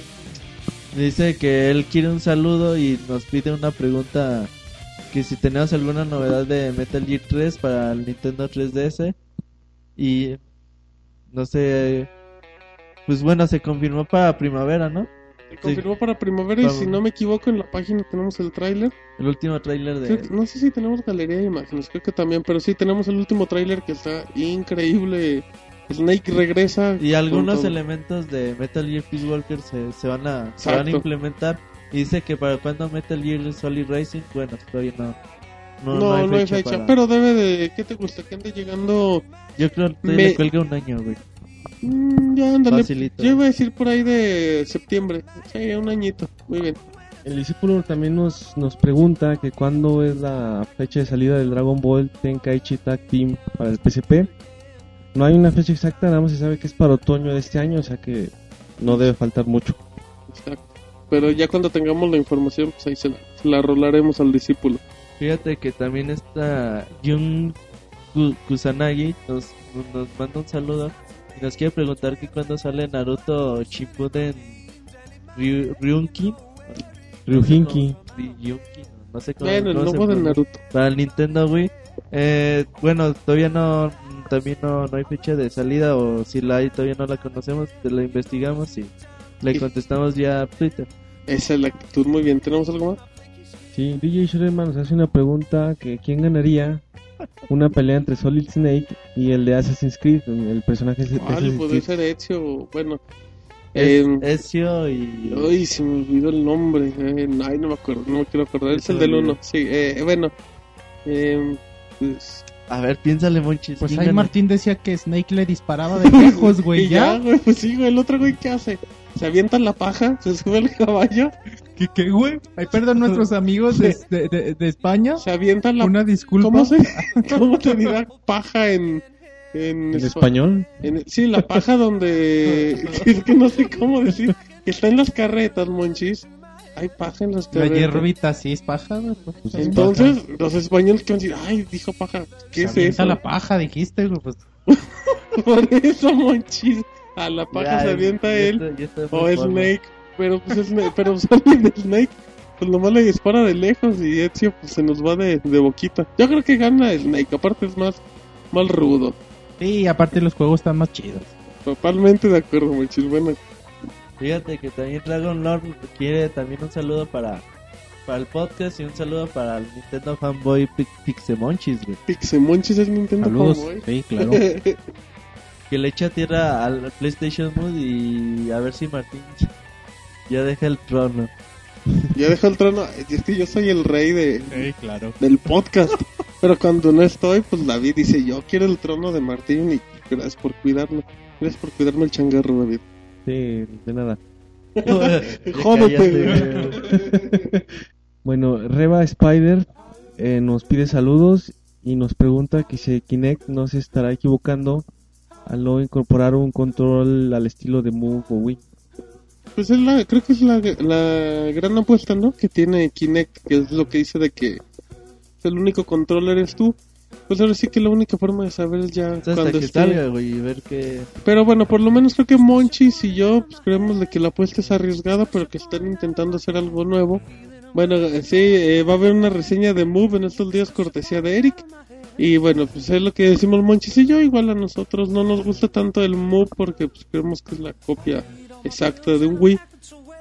dice que él quiere un saludo y nos pide una pregunta que si tenemos alguna novedad de Metal Gear 3 para el Nintendo 3DS y no sé pues bueno se confirmó para primavera no Se confirmó para primavera y Vamos. si no me equivoco en la página tenemos el tráiler. el último tráiler de No sé si tenemos galería de imágenes, creo que también, pero sí tenemos el último tráiler que está increíble. Snake regresa. y algunos todo. elementos de Metal Gear Peace Walker se, se van a se van a implementar y dice que para cuando Metal Gear Solid Racing bueno todavía no No, no, hay fecha, para- pero debe de... ¿Qué te gusta? Que ande llegando... yo creo que me- le cuelga un año güey Mm, ya, ándale. Facilito. Yo iba a decir por ahí de septiembre. Sí, un añito. Muy bien. El discípulo también nos, nos pregunta que cuándo es la fecha de salida del Dragon Ball Tenkaichi Tag Team para el PSP. No hay una fecha exacta, nada más se sabe que es para otoño de este año, o sea que no debe faltar mucho. Exacto. Pero ya cuando tengamos la información, pues ahí se la, se la rolaremos al discípulo. Fíjate que también está Jun Ku- Kusanagi nos, nos manda un saludo nos quiere preguntar que cuando sale Naruto Shippuden Ryu- Ryunki. Ryunki, no sé cómo, Bueno, el nuevo de. Naruto. para el Nintendo Wii eh, bueno todavía no también no, no hay fecha de salida o si la hay todavía no la conocemos te la investigamos y le contestamos ya a Twitter Esa es la actitud. Muy bien. ¿Tenemos algo más? Sí, DJ Sherman nos hace una pregunta que quién ganaría una pelea entre Solid Snake y el de Assassin's Creed, el personaje de. Assassin's Puede ser Ezio. Bueno. es, Eh, Ezio y Ay, se me olvidó el nombre. eh, ay, no me acuerdo, no me quiero acordar. Es el del 1. Sí, eh, bueno. Eh, pues, a ver piénsale Monchis Pues ¿quién ahí? Martín decía que Snake le disparaba de lejos, güey. y ya, ¿Ya? güey, pues sí, güey. El otro güey, ¿qué hace? Se avienta la paja, se sube al caballo, ¿Qué, qué, güey? Ahí perdón nuestros amigos de, de, de- de España. se avienta la. Una disculpa. ¿Cómo se, cómo te dirá paja en. En, ¿En espa- español? en- sí, la paja donde. es que no sé cómo decir. Que está en las carretas, monchis. Hay paja en las La carretas. hierbita sí es paja, güey. pues, Pues es Entonces, los españoles que van a decir, ay, dijo paja. ¿Qué es Se avienta eso? la paja, dijiste, güey. Pues Por eso, monchis. A la paja Ya, se avienta él. O. Snake. Pero pues Snake, pero Solid Snake. Pues nomás le dispara de lejos y Ezio pues se nos va de, de boquita. Yo creo que gana Snake, aparte es más, más rudo. sí, aparte los juegos están más chidos. Totalmente de acuerdo, Monchis. Bueno, Fíjate que también Dragon Lord quiere también un saludo para, para el podcast y un saludo para el Nintendo Fanboy Pi- Pixemonchis, güey. Pixemonchis es Nintendo Saludos. Fanboy. Sí, claro. Que le echa tierra al PlayStation Mood y a ver si Martín ya deja el trono. ya deja el trono. Es que yo soy el rey de, Sí, claro. del podcast. Pero cuando no estoy, pues David dice, yo quiero el trono de Martín y gracias por cuidarlo. Gracias por cuidarme el changarro, David. Sí, de nada. Jódete. Bueno, Reba Spider eh, nos pide saludos y nos pregunta que si Kinect no se estará equivocando al no incorporar un control al estilo de Move o Wii. Pues es la, creo que es la, la gran apuesta, ¿no? Que tiene Kinect, que es lo que dice de que el único control eres tú. Pues ahora sí que la única forma de saber es ya Hasta cuando esté. salga, güey, y ver que... Pero bueno, por lo menos creo que Monchis y yo pues, creemos de que la apuesta es arriesgada, pero que están intentando hacer algo nuevo. Bueno, eh, sí, eh, va a haber una reseña de Move en estos días, cortesía de Eric. Y bueno, pues es lo que decimos Monchis y yo. Igual a nosotros no nos gusta tanto el Move porque pues, creemos que es la copia exacta de un Wii.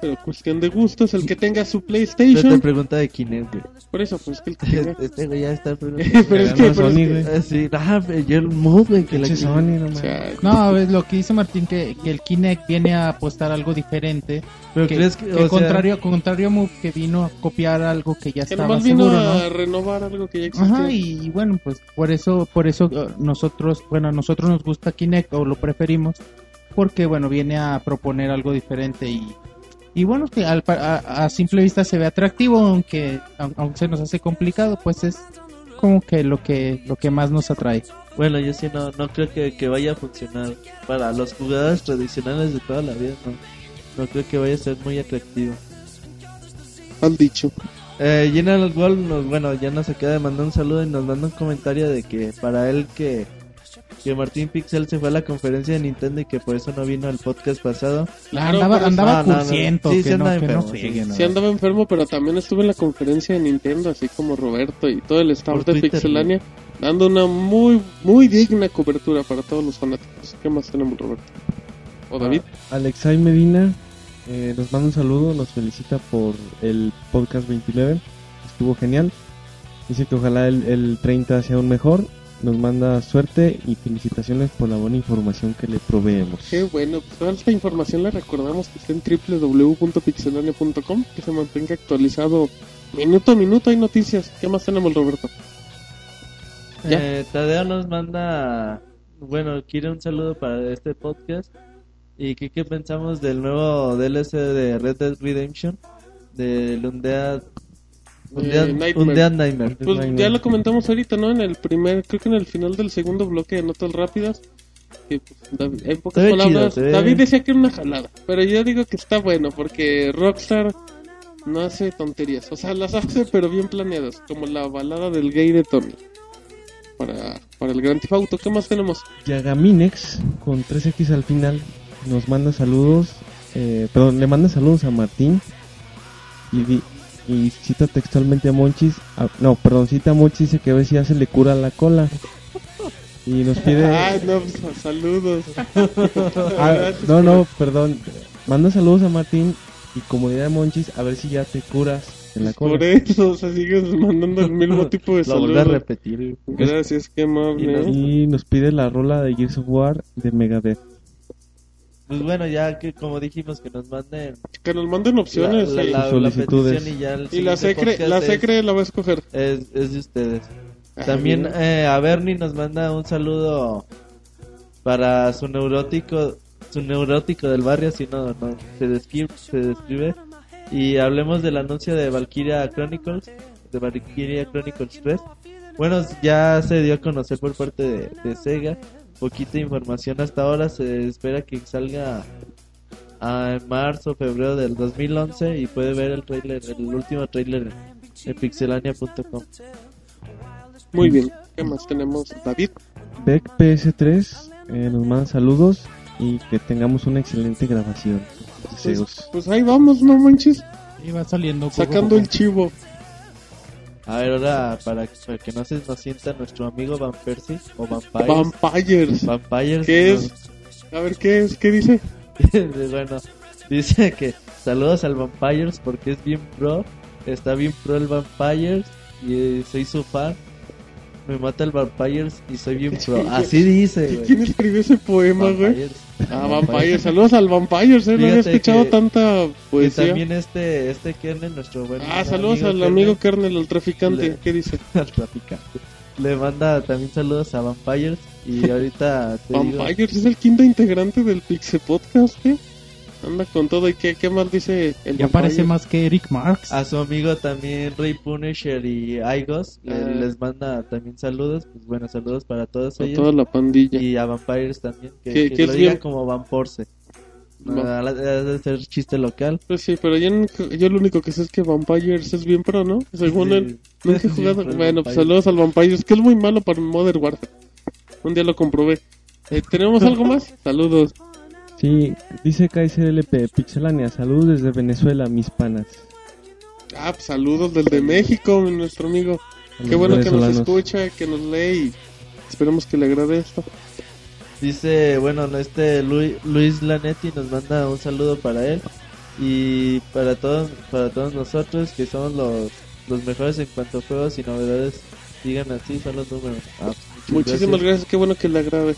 Pero cuestión de gustos, el que tenga su Te, te PlayStation. pregunta de Kinect, güey. Por eso, pues que el que tenga. Este güey ya está preguntando. Pero es que, pero Sony, que- güey. Ah, sí, ah, yo el Move, güey, que la Sony, no o sea, No, es lo que dice Martín, que, que el Kinect viene a apostar algo diferente. Pero que, crees que, que o sea, contrario, contrario a Move, que vino a copiar algo que ya que estaba nomás vino seguro, a ¿no? renovar algo que ya existía. Ajá, y bueno, pues por eso, por eso eh, nosotros, bueno, a nosotros nos gusta Kinect o lo preferimos, porque bueno, viene a proponer algo diferente y, y bueno, que al a, a simple vista se ve atractivo, aunque, aun- aunque se nos hace complicado, pues es como que lo que, lo que más nos atrae. Bueno, yo sí no, no creo que, que vaya a funcionar para los jugadores tradicionales de toda la vida. No, no creo que vaya a ser muy atractivo. Han dicho. Eh, General Gold nos, bueno, ya nos acaba de mandar un saludo y nos manda un comentario de que para él que, que Martín Pixel se fue a la conferencia de Nintendo y que por eso no vino al podcast pasado. Claro, andaba andaba no, no, no. cursiento, Sí, que, sí no, andaba enfermo, sí. andaba enfermo, pero también estuve en la conferencia de Nintendo, así como Roberto y todo el staff Por de Twitter, Pixelania, dando una muy, muy digna cobertura para todos los fanáticos. ¿Qué más tenemos, Roberto? ¿O David? Alexay Medina eh, nos manda un saludo, nos felicita por el podcast 29, estuvo genial. Dice que ojalá el, el 30 sea aún mejor. Nos manda suerte y felicitaciones por la buena información que le proveemos. Qué bueno, pues toda esta información la recordamos que está en www.pixelania.com, que se mantenga actualizado minuto a minuto. Hay noticias. ¿Qué más tenemos, Roberto? Ya. Eh, Tadeo nos manda, bueno, quiere un saludo para este podcast. ¿Y qué, qué pensamos del nuevo DLC de Red Dead Redemption? Del Undead, Undead, Eh, Nightmare. Undead Nightmare. Pues Nightmare. ya lo comentamos ahorita, ¿no? En el primer, creo que en el final del segundo bloque de notas rápidas. Que, pues, David- en pocas palabras, chido, David decía que era una jalada. Pero yo digo que está bueno porque Rockstar no hace tonterías. O sea, las hace, pero bien planeadas. Como la balada del gay de Tony. Para, para el Grand Theft Auto. ¿Qué más tenemos? Yagaminex con 3X al final nos manda saludos, eh, perdón, le manda saludos a Martín y, di- y cita textualmente a Monchis, a- no, perdón, cita a Monchis dice que a ver si ya se le cura la cola y nos pide, Ay, no, pues, saludos. Ah, no, no, perdón, manda saludos a Martín y comunidad de Monchis a ver si ya te curas de la Por cola. eso, o sea, sigues mandando el mismo tipo de Lo vuelve a saludos. repetir. Gracias, qué amable. Y nos pide la rola de Gears of War de Megadeth. Pues bueno, ya que como dijimos que nos manden Que nos manden opciones. la, y- la- la solicitudes. petición y ya el y la secre, la es- secre la va a escoger. es, es de ustedes. Ah, También eh, a Bernie nos manda un saludo para su neurótico, su neurótico del barrio, si no, no se describe, se describe. Y hablemos del anuncio de Valkyria Chronicles, de Valkyria Chronicles 3. Bueno, ya se dio a conocer por parte de, de Sega, poquita información hasta ahora, se espera que salga ah, en marzo, febrero del 2011 y puede ver el trailer, el último trailer en pixelania.com. Muy bien. ¿Qué más tenemos? David. Beck PS3 eh, nos manda saludos y que tengamos una excelente grabación. Pues, Deseos. pues ahí vamos, no manches. Y va saliendo. Sacando poco. el chivo. A ver, ahora para, para que no se nos sienta nuestro amigo Van Persie o Vampires. Vampires. Vampires. ¿Qué es? A ver, ¿qué es? ¿Qué dice? bueno, dice que saludos al Vampires porque es bien pro. Está bien pro el Vampires y eh, soy su fan. Me mata el Vampires y soy bien pro. Así dice, ¿Y güey. ¿Quién escribió ese poema, güey? Ah, Vampires. Saludos al Vampires, eh. No había escuchado que- tanta Y poesía. también este, este Kernel, nuestro buen Ah, saludos al amigo Kernel, al traficante. Le- ¿Qué dice? al traficante. Le manda también saludos a Vampires y ahorita te digo... Vampires es el quinto integrante del Pixel Podcast, ¿qué? Anda con todo. ¿Y qué, qué más dice el Ya parece más que Eric Marx. A su amigo también Ray Punisher y Aigos le- Ah. les manda también saludos, pues bueno, saludos para todos A ellos toda la pandilla. y a Vampires también, que, Que- que que lo es diga bien- como Vamporce. No, de ser chiste local. Pues sí, pero yo, yo lo único que sé es que Vampires es bien pro, ¿no? Según Sí, él, nunca he jugado. Bueno, pues saludos al Vampires, que es muy malo para Modern Warfare. Un día lo comprobé. Eh, ¿Tenemos algo más? Saludos. Sí, dice KSLP, Pixelania, saludos desde Venezuela, mis panas. Ah, pues saludos del de México, nuestro amigo. Qué bueno que nos escucha, que nos lee y esperemos que le agrade esto. Dice, bueno, no, este Luis, Luis Lanetti nos manda un saludo para él y para todos para todos nosotros que somos los, los mejores en cuanto a juegos y novedades. Digan así, son los números. Ah, pues, Muchísimas gracias. qué bueno que le agrade.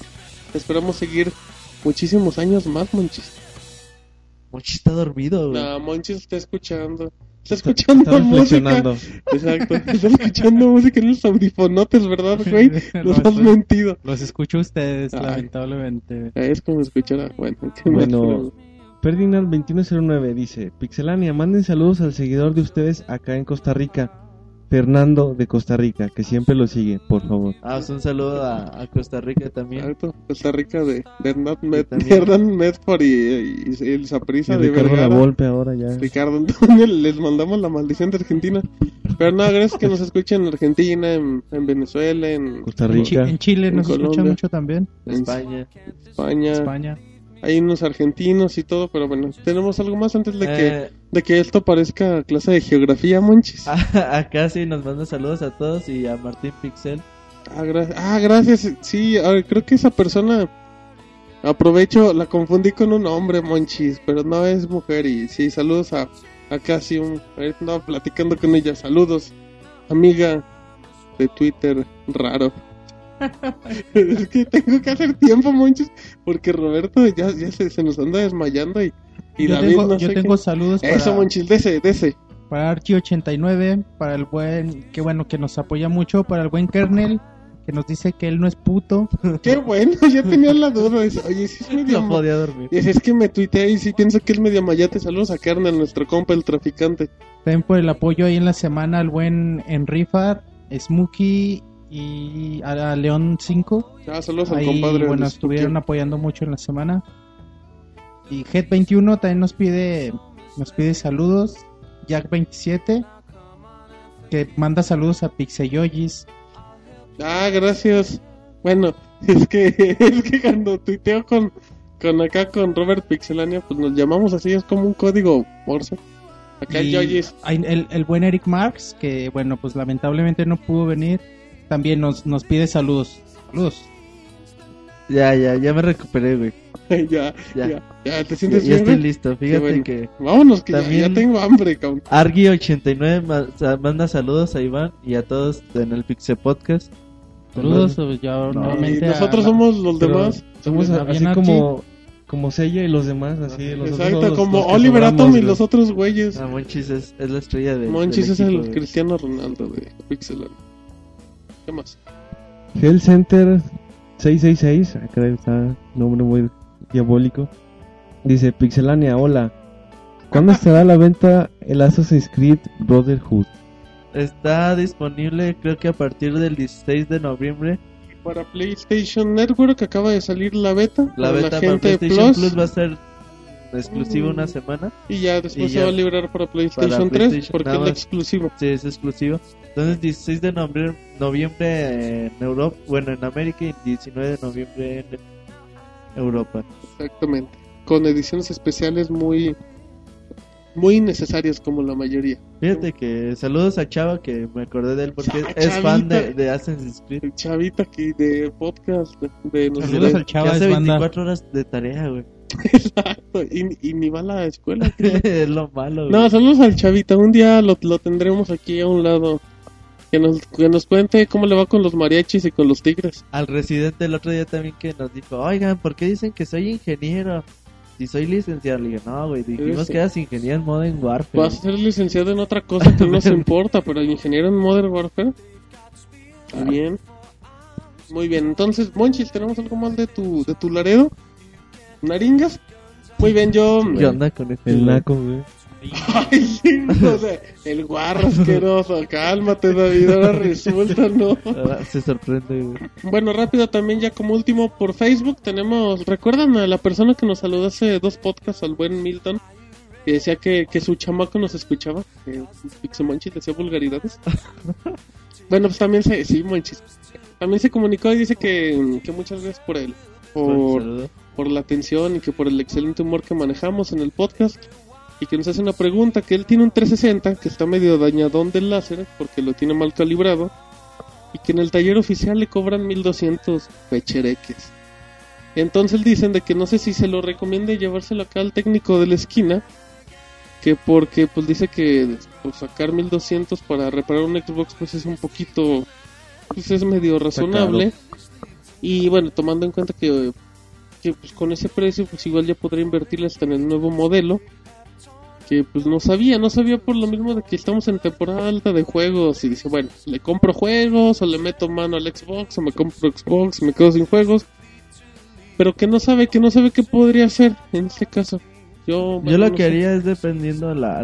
Esperamos seguir muchísimos años más, Monchis. Monchi está dormido, güey. No, Monchis está escuchando. Está escuchando Está música. Exacto. Está escuchando música en los audifonotes, ¿verdad, güey? No, has estoy- mentido. Los escucho a ustedes, Ay. lamentablemente. Es como escuchar. Bueno, ¿qué más Bueno, tenemos? Ferdinand2109 dice, Pixelania, manden saludos al seguidor de ustedes acá en Costa Rica. Fernando de Costa Rica, que siempre lo sigue, por favor. Ah, pues un saludo a, a Costa Rica también. Exacto, Costa Rica de, de Med- también. Hernán Medford y, y, y el Saprissa Y de Ricardo Vergara. Lavolpe ahora ya. Ricardo Antonio, les mandamos la maldición de Argentina. Pero no, gracias que nos escuchen en Argentina, en, en Venezuela, en Costa En, Chi- Rica. en Chile nos En escucha Colombia. mucho también. en España. España. España. Hay unos argentinos y todo, pero bueno, tenemos algo más antes de que, Eh, de que esto parezca clase de geografía, monchis. a- acá sí nos manda saludos a todos y a Martín Pixel. Ah, gra- ah, gracias. Sí, ver, creo que esa persona, aprovecho, la confundí con un hombre, monchis, pero no es mujer. Y sí, saludos a, a casi un. Andaba platicando con ella. Saludos, amiga de Twitter raro. Es que tengo que hacer tiempo, monchis, porque Roberto ya, ya se, se nos anda desmayando y, y yo David tengo, no yo sé tengo qué- saludos para, Eso, monchis, dese, dese. para Archie89, para el buen, que bueno, que nos apoya mucho, para el buen Kernel, que nos dice que él no es puto. Qué bueno, ya tenía la duda. Dice, Oye, sí es medio. No podía dormir. Y es que me tuiteé y sí pienso que es medio mayate. Saludos a Kernel, nuestro compa, el traficante. También por el apoyo ahí en la semana al buen Enrifar, Smokey y a León 5. Ah, saludos al compadre. bueno, estuvieron apoyando mucho en la semana. Y Head21 también nos pide nos pide saludos. Jack27 que manda saludos a Pixeyoyis. Ah, gracias. Bueno, es que, es que cuando tuiteo con, con acá con Robert Pixelania, pues nos llamamos así, es como un código Morse. Acá el Y hay el, el buen Eric Marx, que bueno, pues lamentablemente no pudo venir, también nos, nos pide saludos. Saludos. Ya, ya, ya me recuperé, güey. ya, ya, Ya. ya, ¿te Ya, sientes ya bien? estoy güey? listo. Fíjate bueno. que Vámonos, que ya- ya, También- tengo hambre, cabrón. Argi89 ma- sa- manda saludos a Iván y a todos en el Pixel Podcast. Saludos, pues, ya Y a nosotros la- somos los Pero demás. Somos También así Archie. como, como Sella y los demás, así. Los otros Exacto, son los- como los Oliver Atom y los otros güeyes. Ah, Monchis es, es la estrella de. Monchis del es el. Cristiano Ronaldo de Pixelania. ¿Qué más? Hell Center 666, acá está nombre muy diabólico. Dice Pixelania, hola. ¿Cuándo estará a la venta el Assassin's Creed Brotherhood? Está disponible, creo que a partir del 16 de noviembre. Para PlayStation Network acaba de salir la beta. La para beta la para gente PlayStation Plus, Plus. va a ser exclusiva Mm. una semana. Y ya después y se ya va a librar para PlayStation 3 PlayStation, porque nada es exclusiva. Sí, es exclusivo. Entonces, 16 de noviembre, noviembre en Europa, bueno, en América y 19 de noviembre en Europa. Exactamente. Con ediciones especiales muy muy necesarias como la mayoría. Fíjate que saludos a Chava, que me acordé de él porque Cha- es fan de, Chavita. de Assassin's Creed. El chavita aquí de podcast de, de Saludos de- al Chava, que hace es banda. 24 horas de tarea, güey. Exacto, y, y ni va a la escuela. es lo malo, güey. No, saludos al chavita. Un día lo, lo tendremos aquí a un lado. Que nos, que nos cuente cómo le va con los mariachis y con los tigres. Al residente el otro día también que nos dijo, oigan, ¿por qué dicen que soy ingeniero? Si soy licenciado, le digo, no, güey, dijimos Sí. que eras ingeniero en Modern Warfare. Vas a ser licenciado en otra cosa que no nos importa, pero ingeniero en Modern Warfare. Está bien. Muy bien, entonces, Monchis, ¿tenemos algo más de tu, de tu Laredo? ¿Naringas? Muy bien, yo... ¿Qué onda con este? El naco, güey. Ay, sí, o sea, el guarro asqueroso, cálmate David, ahora resulta, ¿no? Ahora se sorprende, güey. Bueno, rápido también ya como último por Facebook tenemos, ¿recuerdan a la persona que nos saludó hace dos podcasts, al buen Milton? Que decía que, que su chamaco nos escuchaba, que Pixie Monchis decía vulgaridades. bueno, pues también se, sí, Monchis. También se comunicó y dice que, que muchas gracias por él, por. Por la atención y que por el excelente humor que manejamos en el podcast. Y que nos hace una pregunta, que él tiene un 360 que está medio dañadón del láser porque lo tiene mal calibrado. Y que en el taller oficial le cobran 1200 pechereques. Entonces dicen de que no sé si se lo recomiende llevárselo acá al técnico de la esquina. Que porque pues dice que pues, sacar 1200 para reparar un Xbox pues es un poquito... Pues es medio razonable. Y bueno, tomando en cuenta que, que pues con ese precio pues igual ya podría invertirle hasta en el nuevo modelo. Que pues no sabía, no sabía por lo mismo de que estamos en temporada alta de juegos. Y dice, bueno, le compro juegos o le meto mano al Xbox o me compro Xbox y me quedo sin juegos. Pero que no sabe, que no sabe qué podría hacer en este caso. Yo, Yo lo no que sé. haría es dependiendo la,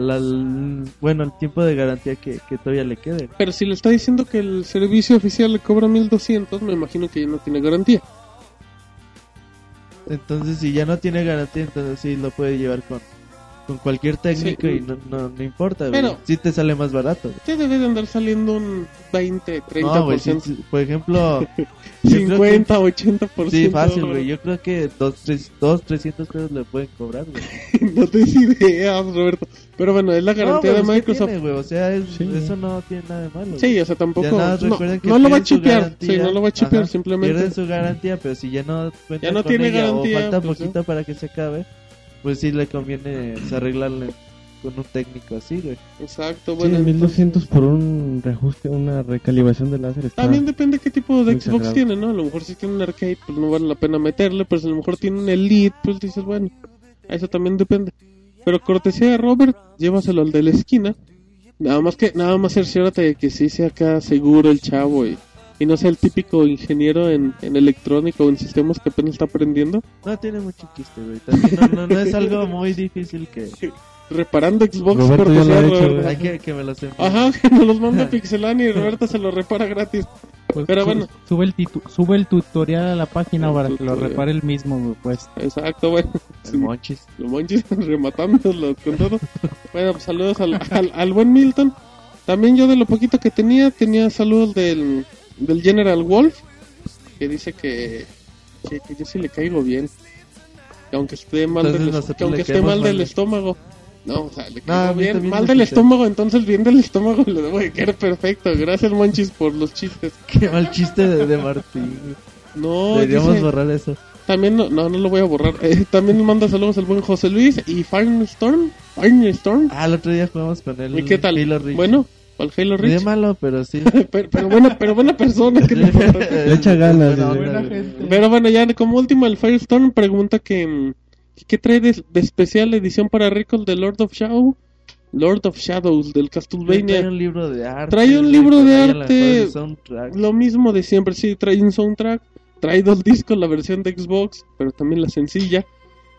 bueno, el tiempo de garantía que, que todavía le quede. Pero si le está diciendo que el servicio oficial le cobra 1200, me imagino que ya no tiene garantía. Entonces, si ya no tiene garantía, entonces sí lo puede llevar con, con cualquier técnico Sí. y no, no, no importa, Pero- güey. Sí te sale más barato. güey. Te debe de andar saliendo un 20, 30%, No, güey, sí, sí, por ejemplo, yo creo 50, 80%. sí, fácil, güey. Yo creo que dos, tres, dos, 300 pesos le pueden cobrar, güey. no te ideas, Roberto. Pero bueno, es la garantía No, de pero ¿qué Microsoft. tiene, güey? O sea, es- eso no tiene nada de malo. Sí, o sea, tampoco. Nada no, que no lo va a chipear. Sí, no lo va a chipear, simplemente. Pierden su garantía, pero si ya no cuenta Ya no con tiene ella garantía, o falta pues, poquito para que se acabe, pues sí le conviene pues, arreglarle con un técnico así, güey. Exacto, Sí, bueno. entonces- 1200 por un reajuste, una recalibración de láser está... También depende qué tipo de Xbox tiene, ¿no? A lo mejor si tiene un arcade, pues no vale la pena meterle, pero si a lo mejor tiene un Elite, pues dices, bueno, eso también depende. Pero cortesía de Robert, llévaselo al de la esquina. Nada más que, nada más cerciórate de que sí sea acá seguro el chavo y, y no sea el típico ingeniero en, en electrónica o en sistemas que apenas está aprendiendo. No tiene mucho chiste, güey. No, no, no es algo muy difícil que Reparando Xbox Roberto ya lo cortesía ha de hecho, Roberto. güey. hay que, que me los. Ajá, que nos los manda Pixelania y Roberto se lo repara gratis. Pues, Pero su- bueno. Sube el, titu- sube el tutorial a la página El para que lo repare el mismo, pues. Exacto, bueno. El monchis. Lo manches rematándolo con todo. Bueno, pues saludos al, al, al buen Milton. También yo de lo poquito que tenía, tenía saludos del, del General Wolf, que dice que, que, que yo sí le caigo bien. Que aunque esté mal, Entonces del, que aunque esté mal del estómago. No, o sea, le No, caigo mí bien. Mal del estómago, entonces bien del estómago le debo de caer perfecto. Gracias, Monchis, por los chistes. Qué mal chiste de, de Martín. No, Deberíamos dice- borrar eso. También, no, no, no lo voy a borrar. Eh, también manda saludos al buen José Luis y Firestorm. Firestorm. Ah, el otro día jugamos con él. ¿Y qué tal? Bueno, al Halo Ni de Reach. malo, pero sí. pero, pero buena, pero buena persona. que. Le echa ganas, onda, Buena gente. pero bueno, ya como último, el Firestorm pregunta que. mm, ¿Qué trae de, de especial edición para Recall de Lord of Shadow? Lord of Shadows del Trae Castlevania. un libro de arte. Trae un libro de trae arte. Lo mismo de siempre, sí, trae un soundtrack. Trae dos discos, la versión de Xbox, pero también la sencilla.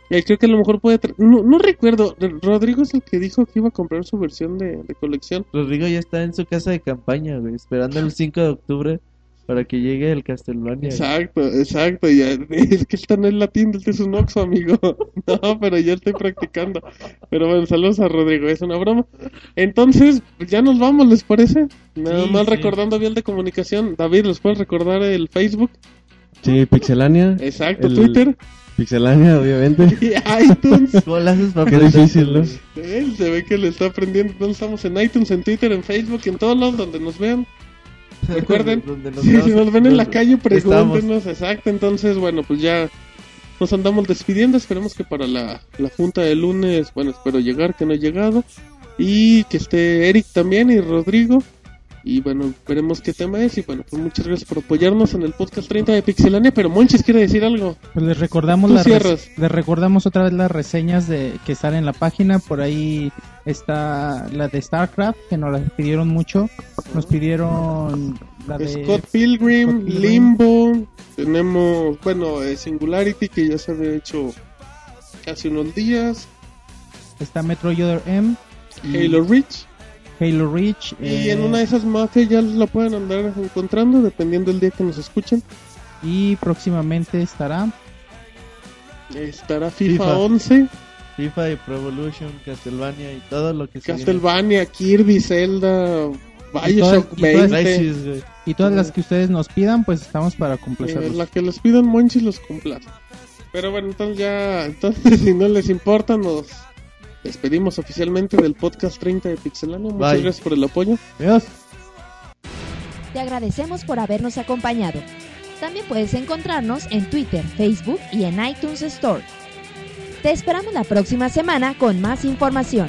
Y creo que a lo mejor puede. tra- No, no recuerdo. R- Rodrigo es el que dijo que iba a comprar su versión de, de colección. Rodrigo ya está en su casa de campaña, güey, esperando el 5 de octubre para que llegue el Castlevania. Exacto, exacto. Ya, es que está en el latín del es un oxo, amigo. No, pero ya estoy practicando. Pero bueno, saludos a Rodrigo, es una broma. Entonces, pues ya nos vamos, ¿les parece? Nada Sí, más sí. recordando bien de comunicación. David, ¿les puedes recordar el Facebook? Sí, Pixelania. Exacto, El- Twitter. Pixelania, obviamente. Y iTunes. ¿Cómo le haces para Qué difícil, ¿no? Él se ve que le está aprendiendo. Entonces estamos en iTunes, en Twitter, en Facebook, en todos lados donde nos vean. Recuerden, nos Sí, si nos ven en la calle, estamos. pregúntenos, exacto. Entonces, bueno, pues ya nos andamos despidiendo. Esperemos que para la, la junta de lunes, bueno, espero llegar, que no he llegado. Y que esté Eric también y Rodrigo. Y bueno, veremos qué tema es. Y bueno, pues muchas gracias por apoyarnos en el podcast 30 de Pixelania. Pero Monchis quiere decir algo. Pues les recordamos las les recordamos otra vez las reseñas de que están en la página, por ahí está la de StarCraft que nos la pidieron mucho, nos pidieron la de Scott Pilgrim, Scott Pilgrim. Limbo. Tenemos, bueno, eh, Singularity, que ya se había hecho hace unos días. está Metroid Other M, Halo Reach. Halo Reach Y eh, en una de esas mafias ya la pueden andar encontrando dependiendo del día que nos escuchen. y próximamente estará Estará FIFA, FIFA. 11, FIFA y Pro Evolution, Castlevania y todo lo que se viene. Castlevania, Kirby, Zelda, Bioshock Y todas- y todas- 20. Crisis, güey. y todas las que ustedes nos pidan, pues estamos para Eh, complacerlos. la que les pidan Monchis los complace. Pero bueno, entonces ya, entonces si no les importa, nos despedimos oficialmente del podcast 30 de Pixelania. Muchas Bye. gracias por el apoyo. Adiós. Te agradecemos por habernos acompañado. También puedes encontrarnos en Twitter, Facebook y en iTunes Store. Te esperamos la próxima semana con más información.